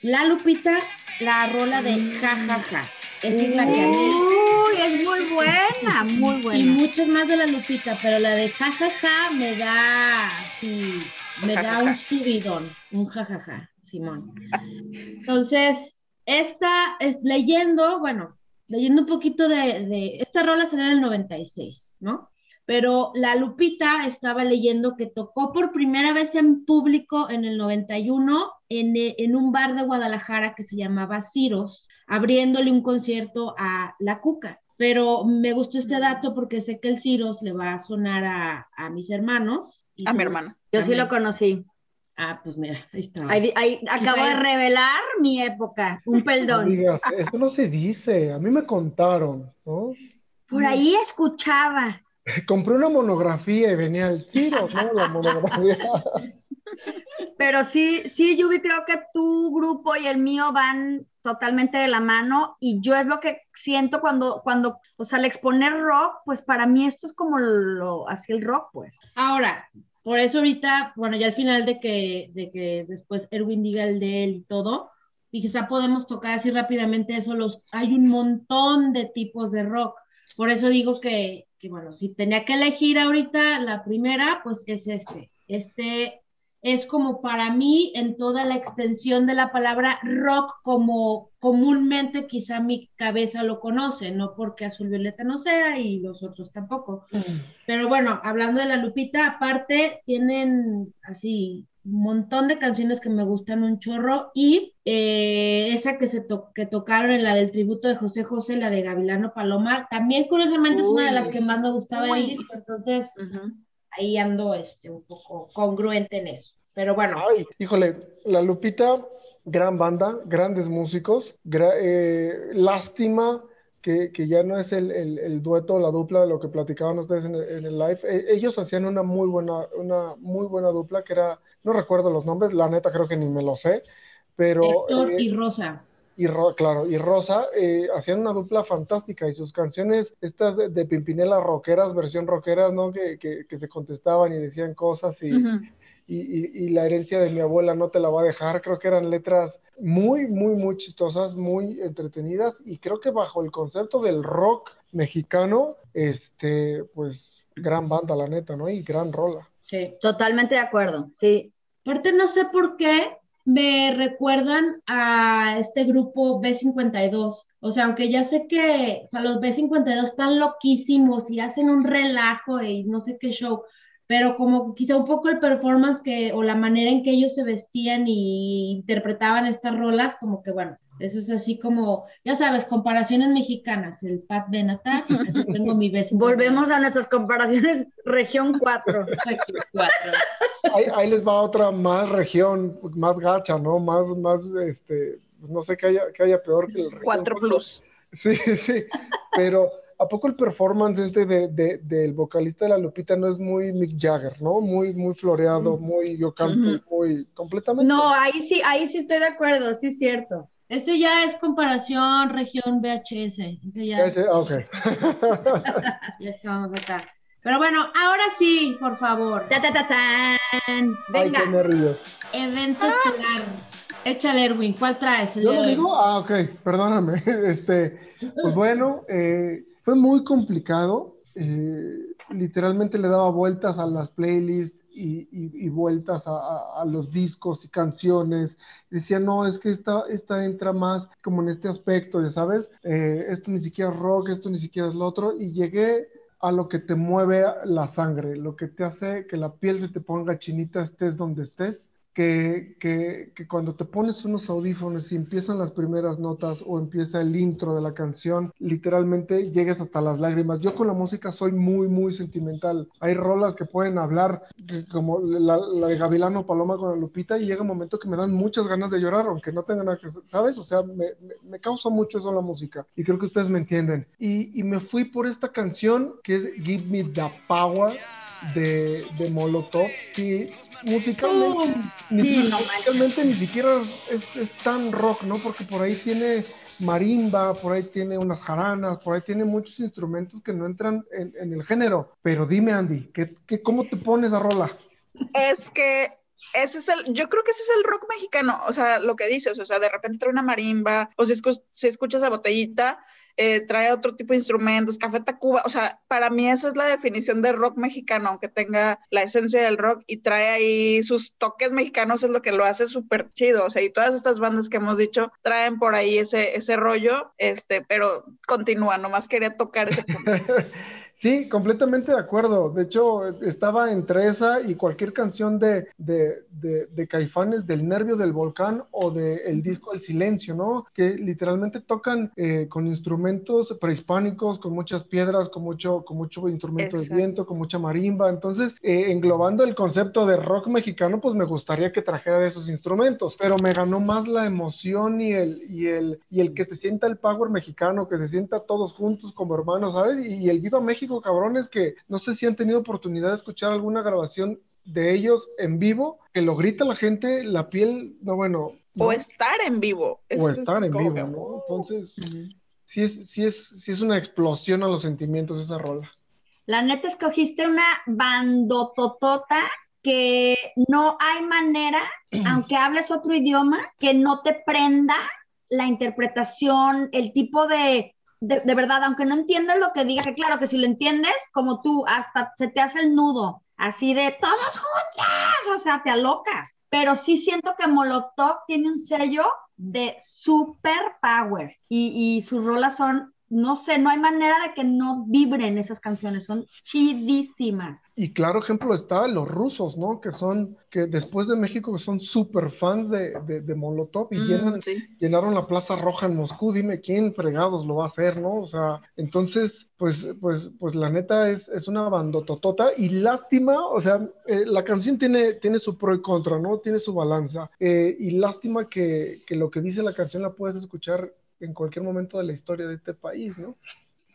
[SPEAKER 1] La Lupita, la rola de Ja, ja, ja. Esa es la que
[SPEAKER 3] Uy, es muy buena, muy buena.
[SPEAKER 1] Y muchas más de La Lupita, pero la de Ja, ja, ja me da, sí, me da un subidón, un ja, ja, ja, Simón. Entonces, esta es leyendo, bueno, leyendo un poquito de, de esta rola salió en el 96, ¿no? Pero la Lupita estaba leyendo que tocó por primera vez en público en el 91 en, en un bar de Guadalajara que se llamaba Ciros, abriéndole un concierto a La Cuca. pero me gustó este dato porque sé que el Ciros le va a sonar a, a mis hermanos. y
[SPEAKER 2] A mi hermana.
[SPEAKER 3] Yo sí lo conocí.
[SPEAKER 1] Ah, pues mira, ahí está.
[SPEAKER 3] Ahí, ahí acabo de revelar mi época. Un perdón.
[SPEAKER 4] digas, eso no se dice, a mí me contaron, ¿no?
[SPEAKER 3] Por ahí escuchaba. [laughs]
[SPEAKER 4] Compré una monografía y venía el tiro, ¿no? La monografía. [laughs]
[SPEAKER 3] Pero sí, sí, Yubi, creo que tu grupo y el mío van totalmente de la mano y yo es lo que siento cuando, cuando, o sea, al exponer rock, pues para mí esto es como lo, así el rock, pues.
[SPEAKER 1] Ahora, por eso ahorita, bueno, ya al final de que, de que después Erwin diga el de él y todo, y quizá podemos tocar así rápidamente eso, los, hay un montón de tipos de rock. Por eso digo que, que, bueno, si tenía que elegir ahorita la primera, pues es este. Este es como para mí en toda la extensión de la palabra rock como comúnmente quizá mi cabeza lo conoce, no porque Azul Violeta no sea y los otros tampoco. Pero bueno, hablando de la Lupita, aparte tienen así un montón de canciones que me gustan un chorro y eh, esa que se to- que tocaron en la del tributo de José José, la de Gavilano Paloma, también curiosamente es una de las que más me gustaba del disco, entonces. Ahí ando este un poco congruente en eso. Pero bueno,
[SPEAKER 4] Ay, híjole, la Lupita, gran banda, grandes músicos, gra- eh, lástima que, que ya no es el, el- el dueto, la dupla de lo que platicaban ustedes en el, en el live. Eh, ellos hacían una muy buena, una muy buena dupla que era, no recuerdo los nombres, la neta creo que ni me lo sé, pero
[SPEAKER 1] Héctor
[SPEAKER 4] eh,
[SPEAKER 1] y Rosa.
[SPEAKER 4] Y Ro- claro, y Rosa eh, hacían una dupla fantástica y sus canciones, estas de, de Pimpinela rockeras, versión rockeras, ¿no? Que, que, que se contestaban y decían cosas y, y- y la herencia de mi abuela no te la va a dejar. Creo que eran letras muy, muy, muy chistosas, muy entretenidas y creo que bajo el concepto del rock mexicano, este, pues gran banda, la neta, ¿no? Y gran rola.
[SPEAKER 1] Sí.
[SPEAKER 3] Totalmente de acuerdo, sí.
[SPEAKER 1] Aparte, no sé por qué me recuerdan a este grupo B52. O sea, aunque ya sé que o sea, los B52 están loquísimos y hacen un relajo y no sé qué show, pero como quizá un poco el performance que, o la manera en que ellos se vestían y interpretaban estas rolas, como que bueno, eso es así como, ya sabes, comparaciones mexicanas, el Pat Benatar, [laughs] tengo mi B52.
[SPEAKER 3] Volvemos a nuestras comparaciones región 4. [laughs]
[SPEAKER 1] Cuatro.
[SPEAKER 4] Ahí, ahí les va otra más región, más gacha, ¿no? Más, más, este, no sé qué haya, qué haya peor que el región
[SPEAKER 2] Cuatro
[SPEAKER 4] cuatro.
[SPEAKER 2] plus.
[SPEAKER 4] Sí, [laughs] sí, pero ¿a poco el performance este de, de- del vocalista de la Lupita no es muy Mick Jagger, ¿no? Muy, muy floreado, muy yo canto, muy completamente.
[SPEAKER 3] No, ahí sí, ahí sí estoy de acuerdo, sí es cierto.
[SPEAKER 1] Ese ya es comparación región VHS. Ese ya es-
[SPEAKER 4] Ese- ah, ok. [laughs]
[SPEAKER 1] Ya estamos acá. Pero bueno, ahora sí, por favor.
[SPEAKER 3] Ta, ta, ta, tan.
[SPEAKER 4] Ay,
[SPEAKER 3] Venga.
[SPEAKER 4] qué nervios.
[SPEAKER 1] Evento estelar. Échale, Erwin, ¿cuál traes? el
[SPEAKER 4] ¿Yo lo digo? Ah, ok, perdóname. [laughs] Este, pues bueno, eh, fue muy complicado. eh, literalmente le daba vueltas a las playlists y, vueltas a los discos y canciones. Decía, no, es que esta, esta entra más como en este aspecto, ya sabes, eh, esto ni siquiera es rock, esto ni siquiera es lo otro. Y llegué a lo que te mueve la sangre, lo que te hace que la piel se te ponga chinita, estés donde estés que, que, que cuando te pones unos audífonos y empiezan las primeras notas o empieza el intro de la canción, literalmente llegues hasta las lágrimas. Yo con la música soy muy, muy sentimental. Hay rolas que pueden hablar, que- como la, la de Gavilano Paloma con la Lupita, y llega un momento que me dan muchas ganas de llorar, aunque no tenga nada que ¿sabes? O sea, me, me, me causa mucho eso la música, y creo que ustedes me entienden. Y, y me fui por esta canción que es Give Me the Power de, de Molotov. Sí, musicalmente, ni,
[SPEAKER 3] Sí, no
[SPEAKER 4] musicalmente ni siquiera es, es tan rock, ¿no? Porque por ahí tiene marimba, por ahí tiene unas jaranas, por ahí tiene muchos instrumentos que no entran en, en el género. Pero dime, Andy, ¿qué, qué, ¿cómo te pones a rola?
[SPEAKER 2] Es que ese es el, yo creo que ese es el rock mexicano, o sea, lo que dices, o sea, de repente trae una marimba, o si, escu- si escuchas a botellita, eh, trae otro tipo de instrumentos, Café Tacuba, o sea, para mí esa es la definición de rock mexicano, aunque tenga la esencia del rock y trae ahí sus toques mexicanos, es lo que lo hace súper chido, o sea, y todas estas bandas que hemos dicho traen por ahí ese, ese rollo, este, pero continúa, nomás quería tocar ese [laughs] punto.
[SPEAKER 4] Sí, completamente de acuerdo. De hecho, estaba entre esa y cualquier canción de, de, de, Caifanes del Nervio del Volcán o del el disco El Silencio, ¿no? Que literalmente tocan eh, con instrumentos prehispánicos, con muchas piedras, con mucho, con mucho instrumento de viento, con mucha marimba. Entonces, eh, englobando el concepto de rock mexicano, pues me gustaría que trajera de esos instrumentos, pero me ganó más la emoción y el, y el, y el que se sienta el power mexicano, que se sienta todos juntos como hermanos, ¿sabes? Y, y el Viva México cabrones, que no sé si han tenido oportunidad de escuchar alguna grabación de ellos en vivo, que lo grita la gente, la piel, no, bueno.
[SPEAKER 2] O estar en vivo.
[SPEAKER 4] O estar en vivo, ¿no? Entonces, sí es, sí, es, sí es una explosión a los sentimientos esa rola.
[SPEAKER 3] La neta escogiste una bandototota que no hay manera, [clears throat] aunque hables otro idioma, que no te prenda la interpretación, el tipo de de, verdad, aunque no entiendas lo que diga, que claro que si lo entiendes, como tú, hasta se te hace el nudo, así de todos juntos, o sea, te alocas. Pero sí siento que Molotov tiene un sello de super power y, y sus rolas son no sé, no hay manera de que no vibren esas canciones, son chidísimas.
[SPEAKER 4] Y claro ejemplo está los rusos, ¿no? Que son, que después de México son súper fans de, de, Molotov y mm, llenaron la Plaza Roja en Moscú, dime quién fregados lo va a hacer, ¿no? O sea, entonces, pues, pues, pues la neta es, es una bandototota y lástima, o sea, eh, la canción tiene, tiene su pro y contra, ¿no? Tiene su balanza. Eh, y lástima que, que lo que dice la canción la puedes escuchar en cualquier momento de la historia de este país, ¿no?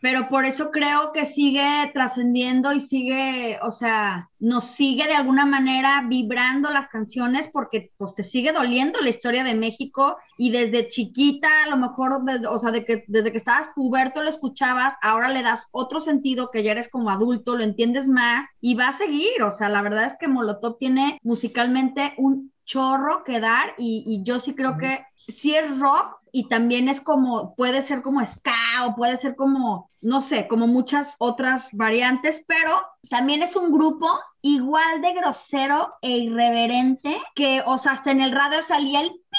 [SPEAKER 3] Pero por eso creo que sigue trascendiendo y sigue, o sea, nos sigue de alguna manera vibrando las canciones porque pues te sigue doliendo la historia de México y desde chiquita, a lo mejor, o sea, de que, desde que estabas puberto lo escuchabas, ahora le das otro sentido que ya eres como adulto, lo entiendes más y va a seguir, o sea, la verdad es que Molotov tiene musicalmente un chorro que dar y, yo sí creo que si es rock, y también es como, puede ser como ska o puede ser como, no sé, como muchas otras variantes, pero también es un grupo igual de grosero e irreverente que, o sea, hasta en el radio salía el pi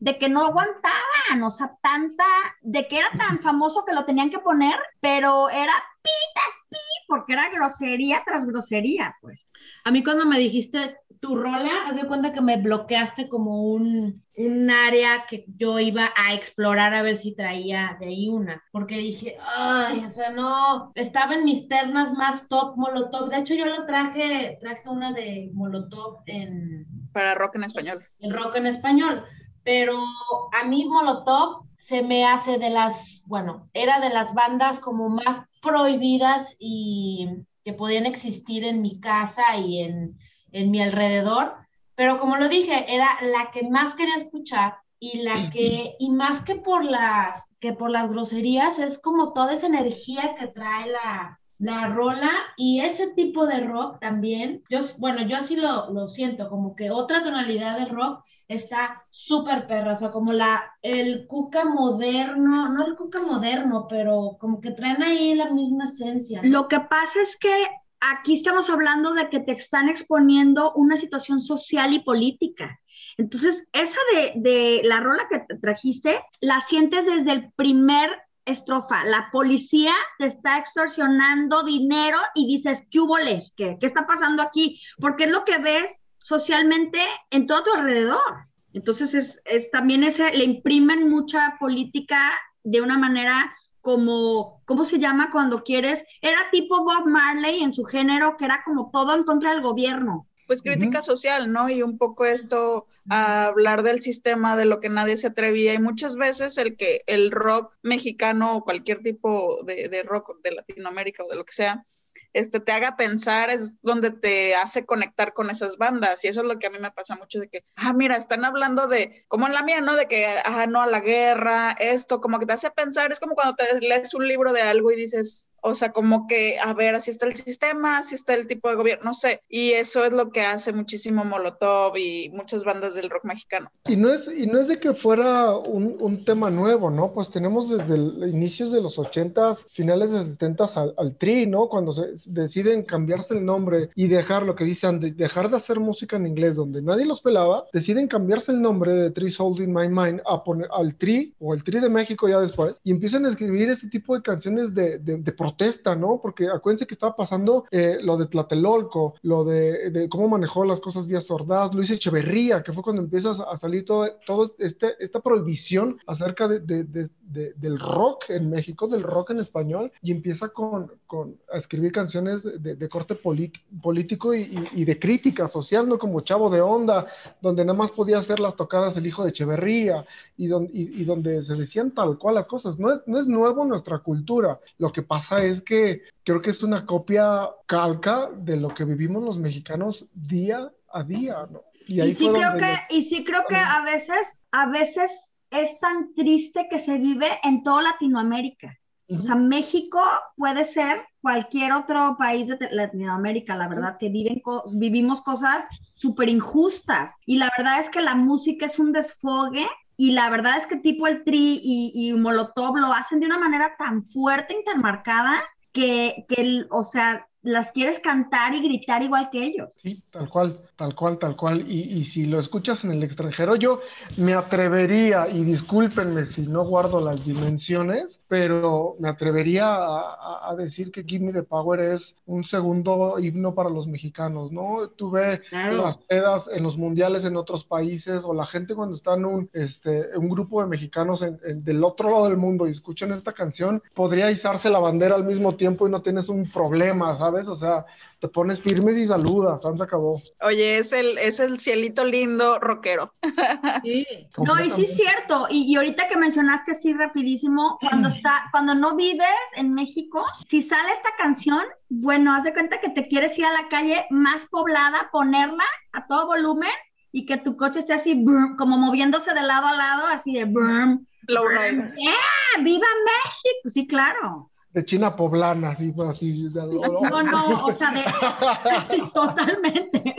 [SPEAKER 3] de que no aguantaban, o sea, tanta, de que era tan famoso que lo tenían que poner, pero era pitas, pi, porque era grosería tras grosería, pues.
[SPEAKER 1] A mí cuando me dijiste tu rola, haz de cuenta que me bloqueaste como un, un área que yo iba a explorar a ver si traía de ahí una, porque dije, ay, o sea, no, estaba en mis ternas más top Molotov, de hecho yo lo traje, traje una de Molotov en...
[SPEAKER 2] Para rock en español.
[SPEAKER 1] En rock en español, pero a mí Molotov se me hace de las, bueno, era de las bandas como más prohibidas y que podían existir en mi casa y en en mi alrededor, pero como lo dije, era la que más quería escuchar y la que, y más que por las, que por las groserías, es como toda esa energía que trae la, la rola y ese tipo de rock también, yo, bueno, yo así lo, lo siento, como que otra tonalidad de rock está súper perra, o sea, como la, el cuca moderno, no el cuca moderno, pero como que traen ahí la misma esencia.
[SPEAKER 3] Lo que pasa es que aquí estamos hablando de que te están exponiendo una situación social y política. Entonces, esa de, la rola que trajiste, la sientes desde el primer estrofa. La policía te está extorsionando dinero y dices, ¿qué hubo les? ¿Qué, ¿Qué está pasando aquí? Porque es lo que ves socialmente en todo tu alrededor. Entonces, es, es también ese, le imprimen mucha política de una manera como, ¿cómo se llama cuando quieres? Era tipo Bob Marley en su género, que era como todo en contra del gobierno.
[SPEAKER 2] Pues crítica social, ¿no? Y un poco esto, hablar del sistema, de lo que nadie se atrevía, y muchas veces el que el rock mexicano o cualquier tipo de, de rock de Latinoamérica o de lo que sea, este, te haga pensar, es donde te hace conectar con esas bandas. Y eso es lo que a mí me pasa mucho de que, ah, mira, están hablando de, como en la mía, ¿no? De que, ah, no a la guerra, esto, como que te hace pensar, es como cuando te lees un libro de algo y dices, o sea, como que, a ver, así está el sistema, así está el tipo de gobierno, no sé. Y eso es lo que hace muchísimo Molotov y muchas bandas del rock mexicano.
[SPEAKER 4] Y no es, y no es de que fuera un, un tema nuevo, ¿no? Pues tenemos desde el inicios de los 80s, finales de 70s al, al, Tri, ¿no? Cuando se deciden cambiarse el nombre y dejar lo que dicen, de, dejar de hacer música en inglés donde nadie los pelaba, deciden cambiarse el nombre de Trees Holding My Mind a poner al Tri o el Tri de México ya después y empiezan a escribir este tipo de canciones de, de, de protesta, ¿no? Porque acuérdense que estaba pasando eh, lo de Tlatelolco, lo de, cómo manejó las cosas Díaz Ordaz, Luis Echeverría, que fue cuando empiezas a salir todo, todo este, esta prohibición acerca de, del rock en México, del rock en español, y empieza con, con a escribir canciones de, corte político y, de crítica social, ¿no? Como Chavo de Onda, donde nada más podía hacer las tocadas el hijo de Echeverría, y, y, donde se decían tal cual las cosas. No es, no es nuevo nuestra cultura, lo que pasa es que creo que es una copia calca de lo que vivimos los mexicanos día a día, ¿no?
[SPEAKER 3] Y, sí creo que, y sí creo que a veces, a veces es tan triste que se vive en toda Latinoamérica. O sea, México puede ser cualquier otro país de Latinoamérica, la verdad, que viven vivimos cosas súper injustas. Y la verdad es que la música es un desfogue y la verdad es que tipo el Tri y, y Molotov lo hacen de una manera tan fuerte, intermarcada, que, que o sea, las quieres cantar y gritar igual que ellos.
[SPEAKER 4] Sí, tal cual, tal cual, tal cual. Y, y, si lo escuchas en el extranjero, yo me atrevería, y discúlpenme si no guardo las dimensiones, pero me atrevería a, a, decir que Give Me the Power es un segundo himno para los mexicanos, ¿no? Tuve las pedas en los mundiales en otros países, o la gente cuando está en un, este, un grupo de mexicanos en, del otro lado del mundo y escuchan esta canción, podría izarse la bandera al mismo tiempo y no tienes un problema, ¿sabes? ¿Sabes? O sea, te pones firmes y saludas, se acabó.
[SPEAKER 2] Oye, es el, es el cielito lindo rockero. [laughs]
[SPEAKER 3] Sí. No, y sí es cierto. Y, ahorita que mencionaste así rapidísimo, cuando está, cuando no vives en México, si sale esta canción, bueno, haz de cuenta que te quieres ir a la calle más poblada, ponerla a todo volumen y que tu coche esté así, como moviéndose de lado a lado, así de boom. ¡Yeah! ¡Viva México! Sí, claro
[SPEAKER 4] de China poblana, así, pues, así.
[SPEAKER 3] No, no, o sea, de, [laughs] totalmente.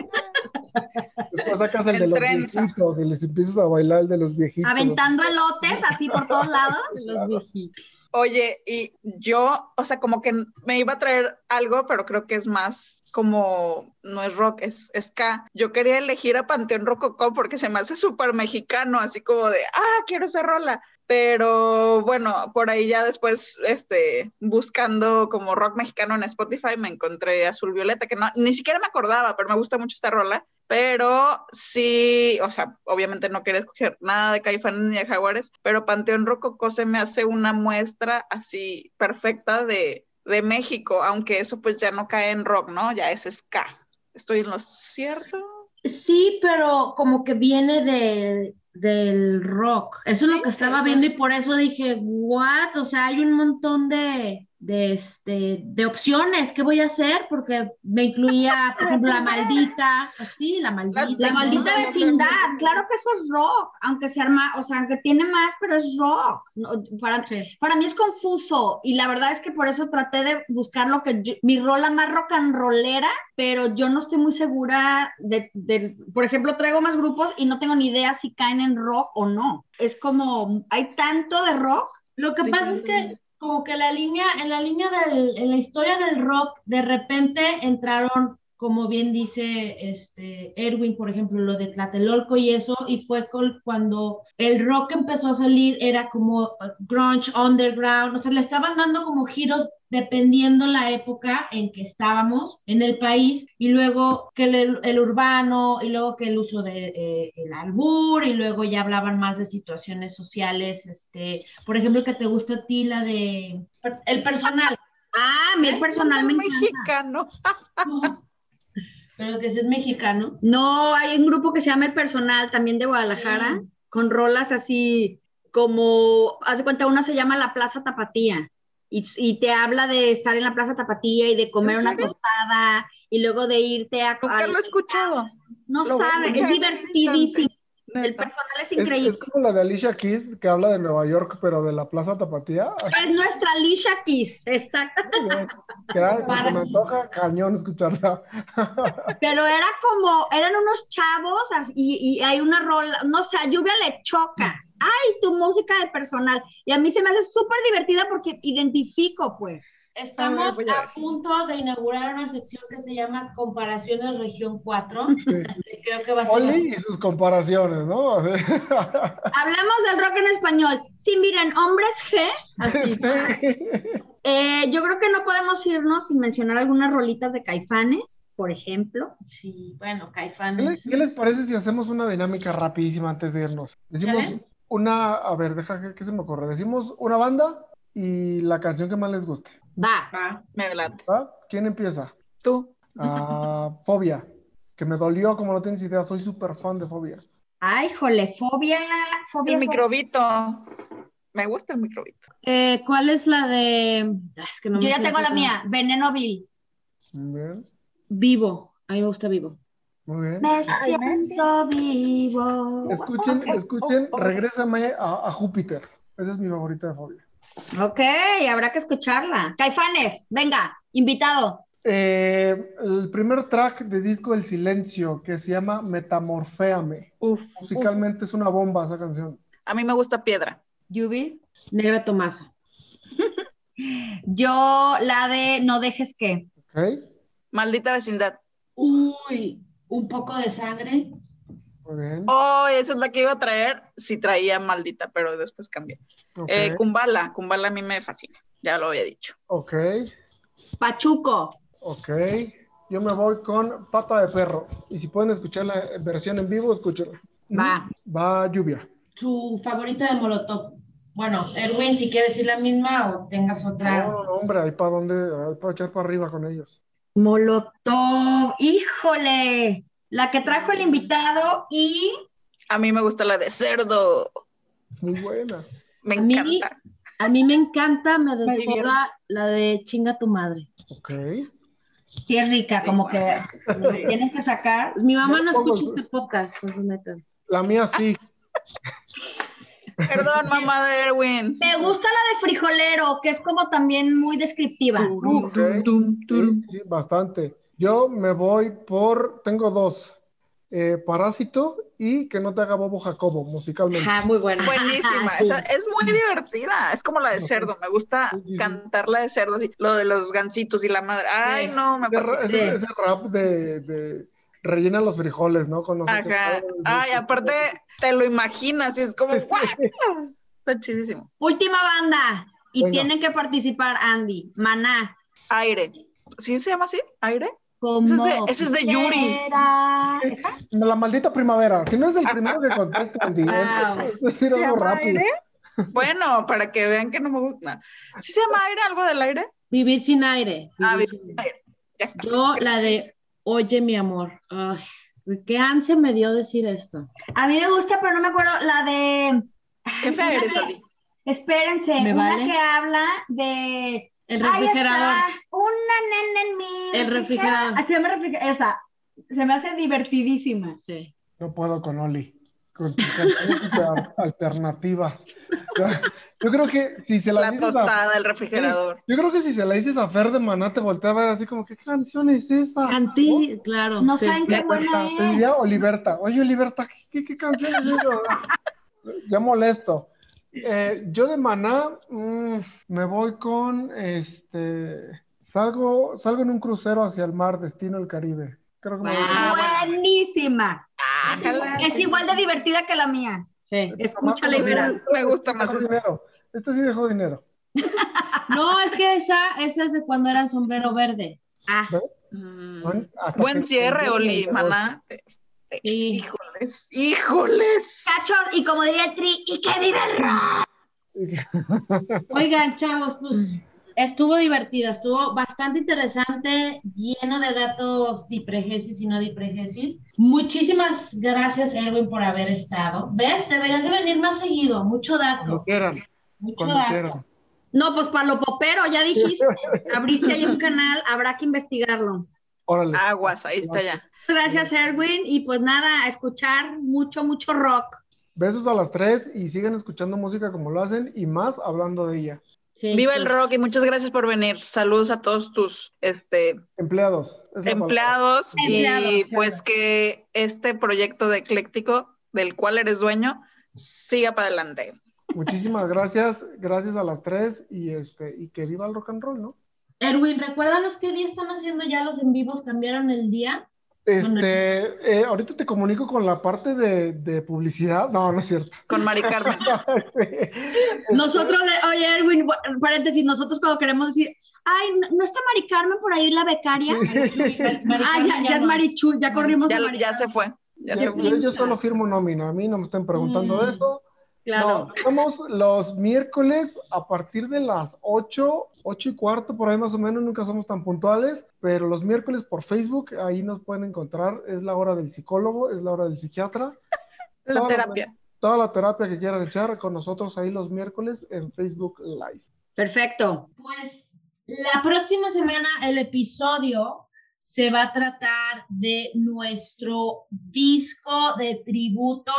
[SPEAKER 4] Después sacas el, de los viejitos y les empiezas a bailar el de los viejitos.
[SPEAKER 3] Aventando elotes así por todos lados. Los
[SPEAKER 2] viejitos. Oye, y yo, o sea, como que me iba a traer algo, pero creo que es más como, no es rock, es ska. Yo quería elegir a Panteón Rococó porque se me hace súper mexicano, así como de, ah, quiero esa rola pero bueno, por ahí ya después, este, buscando como rock mexicano en Spotify, me encontré Azul Violeta, que no, ni siquiera me acordaba, pero me gusta mucho esta rola, pero sí, o sea, obviamente no quería escoger nada de Caifanes ni de Jaguares, pero Panteón Rococó se me hace una muestra así perfecta de, de México, aunque eso pues ya no cae en rock, ¿no? Ya es ska. ¿Estoy en lo cierto?
[SPEAKER 1] Sí, pero como que viene de, del rock. Eso es lo que estaba viendo y por eso dije, what? O sea, hay un montón de, de, este, de opciones. ¿Qué voy a hacer? Porque me incluía, por ejemplo, la maldita, así, la maldita.
[SPEAKER 3] La maldita vecindad, claro que eso es rock, aunque se arma, o sea, aunque tiene más, pero es rock. para, para mí es confuso y la verdad es que por eso traté de buscar lo que mi rola más rock and rollera, pero yo no estoy muy segura de, de, por ejemplo, traigo más grupos y no tengo ni idea si caen en rock o no. Es como, hay tanto de rock.
[SPEAKER 1] Lo que pasa es que como que la línea, en la línea del, en la historia del rock, de repente entraron, como bien dice este Erwin, por ejemplo, lo de Tlatelolco y eso, y fue cuando el rock empezó a salir, era como uh, grunge, underground, o sea, le estaban dando como giros dependiendo la época en que estábamos en el país, y luego que el, urbano, y luego que el uso del de, eh, el albur, y luego ya hablaban más de situaciones sociales, este, por ejemplo, que te gusta a ti la de el personal. [laughs]
[SPEAKER 3] Ah, mi personal me
[SPEAKER 2] mexicano. [laughs]
[SPEAKER 1] Pero que si es mexicano.
[SPEAKER 3] No, hay un grupo que se llama El Personal, también de Guadalajara, con rolas así como, haz de cuenta, una se llama La Plaza Tapatía y, te habla de estar en la Plaza Tapatía y de comer una tostada y luego de irte a...
[SPEAKER 2] Nunca lo he escuchado.
[SPEAKER 3] No sabes, es divertidísimo. El personal es increíble.
[SPEAKER 4] Es, como la de Alicia Keys, que habla de Nueva York, pero de la Plaza Tapatía.
[SPEAKER 3] Es nuestra Alicia Keys, exacto.
[SPEAKER 4] me antoja cañón escucharla. [laughs]
[SPEAKER 3] pero era como, eran unos chavos y, y hay una rola, no sé, lluvia le choca ay, tu música de personal. Y a mí se me hace súper divertida porque identifico, pues.
[SPEAKER 1] Estamos a punto de inaugurar una sección que se llama Comparaciones Región 4. [laughs] Creo que va a ser.
[SPEAKER 4] Oli y sus comparaciones, ¿no? [laughs]
[SPEAKER 3] Hablamos del rock en español. Sí, miren, hombres G. Así. Eh, yo creo que no podemos irnos sin mencionar algunas rolitas de Caifanes, por ejemplo.
[SPEAKER 1] Sí, bueno,
[SPEAKER 4] ¿Qué les,
[SPEAKER 1] Caifanes.
[SPEAKER 4] qué les parece si hacemos una dinámica rapidísima antes de irnos? Decimos
[SPEAKER 1] ¿Sale?
[SPEAKER 4] una, a ver, deja que se me ocurre. Decimos una banda y la canción que más les guste.
[SPEAKER 3] Va.
[SPEAKER 2] Va, me late.
[SPEAKER 4] ¿va? ¿Quién empieza?
[SPEAKER 2] Tú.
[SPEAKER 4] Ah, Fobia, que me dolió, como no tienes idea, soy súper fan de Fobia.
[SPEAKER 3] Ay, jole, fobia, fobia.
[SPEAKER 2] El microbito. Me gusta el microbito.
[SPEAKER 1] Eh, ¿Cuál es la de...? Ah, Es que no
[SPEAKER 3] Yo
[SPEAKER 1] me
[SPEAKER 3] ya
[SPEAKER 1] sé
[SPEAKER 3] tengo la mía, Veneno Vil.
[SPEAKER 4] Muy bien,
[SPEAKER 1] Vivo. A mí me gusta Vivo.
[SPEAKER 4] muy bien.
[SPEAKER 3] Me siento vivo.
[SPEAKER 4] Escuchen, escuchen,
[SPEAKER 2] oh, oh.
[SPEAKER 4] Regrésame a, a Júpiter. Esa es mi favorita de Fobia.
[SPEAKER 3] Ok, habrá que escucharla. Caifanes, venga, invitado.
[SPEAKER 4] Eh, el primer track de disco El Silencio, que se llama Metamorféame.
[SPEAKER 2] Uf, uf.
[SPEAKER 4] Musicalmente es una bomba esa canción.
[SPEAKER 2] A mí me gusta piedra.
[SPEAKER 3] Yubi.
[SPEAKER 1] Negra Tomasa. [laughs]
[SPEAKER 3] Yo la de No dejes que.
[SPEAKER 4] ¿Ok?
[SPEAKER 2] Maldita vecindad.
[SPEAKER 1] Uy, un poco de sangre.
[SPEAKER 2] Oh, esa es la que iba a traer. Si traía maldita, pero después cambié. Eh, Kumbala. Kumbala a mí me fascina. Ya lo había dicho.
[SPEAKER 4] Ok.
[SPEAKER 3] Pachuco.
[SPEAKER 4] Ok. Yo me voy con Pata de Perro. Y si pueden escuchar la versión en vivo, escúchenla.
[SPEAKER 3] Va.
[SPEAKER 4] Va lluvia.
[SPEAKER 1] Su favorita de Molotov. Bueno, Erwin, si quieres ir la misma o tengas otra.
[SPEAKER 4] No, no, no, hombre, ahí para dónde, ahí para echar para arriba con ellos.
[SPEAKER 3] Molotov. Híjole. La que trajo el invitado y.
[SPEAKER 2] A mí me gusta la de cerdo.
[SPEAKER 4] Muy buena.
[SPEAKER 2] Me
[SPEAKER 1] A mí-
[SPEAKER 2] encanta.
[SPEAKER 1] A mí me encanta, me desfoga la de chinga tu madre.
[SPEAKER 4] Ok.
[SPEAKER 3] Sí, es rica, como que
[SPEAKER 2] Sí. [laughs]
[SPEAKER 3] tienes que sacar.
[SPEAKER 1] Mi mamá no escucha este podcast, entonces neta.
[SPEAKER 4] La mía sí.
[SPEAKER 2] Perdón, mamá de Erwin.
[SPEAKER 3] Me gusta la de frijolero, que es como también muy descriptiva.
[SPEAKER 2] Tum, tum, turum.
[SPEAKER 4] Sí, bastante. Yo me voy por, tengo dos. Eh, Parásito y Que no te haga bobo Jacobo, musicalmente.
[SPEAKER 1] Ajá, muy buena.
[SPEAKER 2] Buenísima, [laughs]
[SPEAKER 1] Sí.
[SPEAKER 2] es muy divertida, es como la de cerdo, me gusta
[SPEAKER 4] Sí, sí, sí.
[SPEAKER 2] cantar la de cerdo, lo de los gancitos y la madre, ay no, me fascina.
[SPEAKER 4] ese- ese rap de, de rellena los frijoles, ¿no? Con
[SPEAKER 2] Ajá, ay, aparte te lo imaginas y es como, ¡guau! está chidísimo.
[SPEAKER 3] Última banda. Y
[SPEAKER 4] Venga.
[SPEAKER 3] tienen que participar Andy, Maná.
[SPEAKER 2] Aire, ¿sí se llama así? ¿Aire?
[SPEAKER 3] Como
[SPEAKER 2] Ese es de- ese es de Yuri.
[SPEAKER 4] La maldita primavera. Si no es el primero que contesto, Andy. es-
[SPEAKER 1] Wow.
[SPEAKER 4] Es decir
[SPEAKER 2] ¿Se
[SPEAKER 4] algo rápido.
[SPEAKER 2] aire? [laughs] Bueno, para que vean que no me gusta. ¿Sí se llama aire, algo del aire?
[SPEAKER 1] Vivir sin aire.
[SPEAKER 2] Ah,
[SPEAKER 1] vivir sin
[SPEAKER 2] aire. Ya está.
[SPEAKER 1] Yo la de Oye mi amor. Ay, qué ansia me dio decir esto.
[SPEAKER 3] A mí me gusta, pero no me acuerdo la de.
[SPEAKER 2] Qué fea eres,
[SPEAKER 3] que-
[SPEAKER 2] Oli.
[SPEAKER 3] Espérense,
[SPEAKER 1] ¿Me
[SPEAKER 3] una
[SPEAKER 1] vale?
[SPEAKER 3] que habla de.
[SPEAKER 1] El
[SPEAKER 3] Ahí
[SPEAKER 1] refrigerador.
[SPEAKER 3] está, en mi.
[SPEAKER 1] El refrigerador.
[SPEAKER 3] Ah, se llama refrigerador. Esa. Se me hace divertidísima.
[SPEAKER 1] Sí.
[SPEAKER 4] No puedo con Oli. Con super [laughs] alternativas. Yo creo que si se la,
[SPEAKER 2] La
[SPEAKER 4] dices a,
[SPEAKER 2] tostada, el refrigerador.
[SPEAKER 4] yo creo que si se la dices a Fer de Maná te voltea a ver así como ¿qué canción es esa?
[SPEAKER 1] Canté, claro.
[SPEAKER 3] No
[SPEAKER 1] sí.
[SPEAKER 3] saben qué buena
[SPEAKER 4] Oliverta, te
[SPEAKER 3] es.
[SPEAKER 4] diría Oliverta. Oye, Oliverta, ¿qué, qué, qué canción es eso? ya molesto. Eh, yo de Maná mm, me voy con este. Salgo, salgo en un crucero hacia el mar, destino el Caribe. Creo que
[SPEAKER 2] Ah.
[SPEAKER 3] Buenísima.
[SPEAKER 2] Ah,
[SPEAKER 3] Es igual de divertida que la mía.
[SPEAKER 1] Sí.
[SPEAKER 3] Escúchala y
[SPEAKER 4] Este
[SPEAKER 3] verás.
[SPEAKER 2] Me gusta más
[SPEAKER 4] dinero. Este sí dejó dinero. [laughs]
[SPEAKER 1] No, es que esa, esa es de cuando eran sombrero verde.
[SPEAKER 3] Ah,
[SPEAKER 2] Mm.
[SPEAKER 4] Buen-
[SPEAKER 2] cierre, Oli, maná.
[SPEAKER 1] Sí.
[SPEAKER 2] Híjoles, híjoles.
[SPEAKER 3] cachos, y como diría el Tri, y que viva el rock. [laughs]
[SPEAKER 1] Oigan, chavos, pues estuvo divertida, estuvo bastante interesante, lleno de datos dipregesis y no dipregesis. Muchísimas gracias, Erwin, por haber estado. ¿Ves? Deberías de venir más seguido, mucho
[SPEAKER 4] Cuando
[SPEAKER 1] dato,
[SPEAKER 4] quieran,
[SPEAKER 1] mucho
[SPEAKER 4] cuando
[SPEAKER 1] dato.
[SPEAKER 4] quieran.
[SPEAKER 3] No, pues para lo popero, ya dijiste. [laughs] Abriste ahí un canal, habrá que investigarlo.
[SPEAKER 4] Órale.
[SPEAKER 2] Aguas, ahí está ya.
[SPEAKER 3] Gracias, Erwin. Y pues nada, a escuchar mucho, mucho rock.
[SPEAKER 4] Besos a las tres y sigan escuchando música como lo hacen y más hablando de ella.
[SPEAKER 1] Sí,
[SPEAKER 2] Viva el
[SPEAKER 1] pues,
[SPEAKER 2] rock y muchas gracias por venir. Saludos a todos tus este,
[SPEAKER 4] Empleados.
[SPEAKER 2] empleados y
[SPEAKER 3] claro.
[SPEAKER 2] pues que este proyecto de Ecléctico del cual eres dueño siga para adelante.
[SPEAKER 4] Muchísimas gracias, gracias a las tres y este y que viva el rock and roll, ¿no?
[SPEAKER 1] Erwin, recuérdanos qué día están haciendo ya los en vivos, cambiaron el día.
[SPEAKER 4] Este, eh, ahorita te comunico con la parte de, de publicidad. No, no es cierto.
[SPEAKER 2] Con Mari Carmen. [laughs]
[SPEAKER 4] Sí.
[SPEAKER 3] Nosotros, le- oye, Erwin, paréntesis, nosotros cuando queremos decir, ay, ¿no, está Mari Carmen por ahí la becaria? Ah, ya, ya es Marichu, ya corrimos
[SPEAKER 2] Ya,
[SPEAKER 3] a
[SPEAKER 2] ya se fue. Ya se
[SPEAKER 4] Yo,
[SPEAKER 2] fue.
[SPEAKER 4] yo- yo solo firmo nómina, a mí no me están preguntando
[SPEAKER 3] Mm,
[SPEAKER 4] de eso.
[SPEAKER 3] Claro.
[SPEAKER 4] No, somos los miércoles a partir de las 8, 8 y cuarto, por ahí más o menos, nunca somos tan puntuales, pero los miércoles por Facebook, ahí nos pueden encontrar, es la hora del psicólogo, es la hora del psiquiatra. [laughs]
[SPEAKER 2] La
[SPEAKER 4] Toda
[SPEAKER 2] terapia.
[SPEAKER 4] Toda la terapia que quieran echar con nosotros ahí los miércoles en Facebook Live.
[SPEAKER 3] Perfecto.
[SPEAKER 1] Pues la próxima semana el episodio se va a tratar de nuestro disco de tributo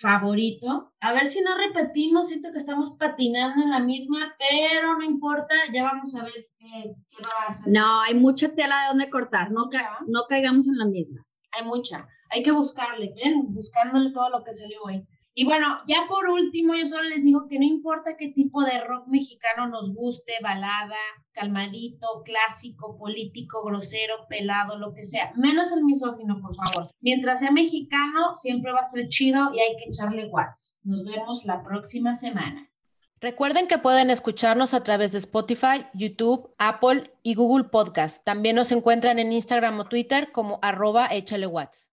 [SPEAKER 1] favorito. A ver si no repetimos, siento que estamos patinando en la misma, pero no importa, ya vamos a ver qué, qué va a salir.
[SPEAKER 3] No, hay mucha tela de donde cortar, no, ca- no caigamos en la misma.
[SPEAKER 1] Hay mucha, hay que buscarle, ven, buscándole todo lo que salió hoy. Y bueno, ya por último, yo solo les digo que no importa qué tipo de rock mexicano nos guste, balada, calmadito, clásico, político, grosero, pelado, lo que sea, menos el misógino, por favor. Mientras sea mexicano, siempre va a estar chido y hay que echarle watts. Nos vemos la próxima semana.
[SPEAKER 5] Recuerden que pueden escucharnos a través de Spotify, YouTube, Apple y Google Podcast. También nos encuentran en Instagram o Twitter como arroba échale watts.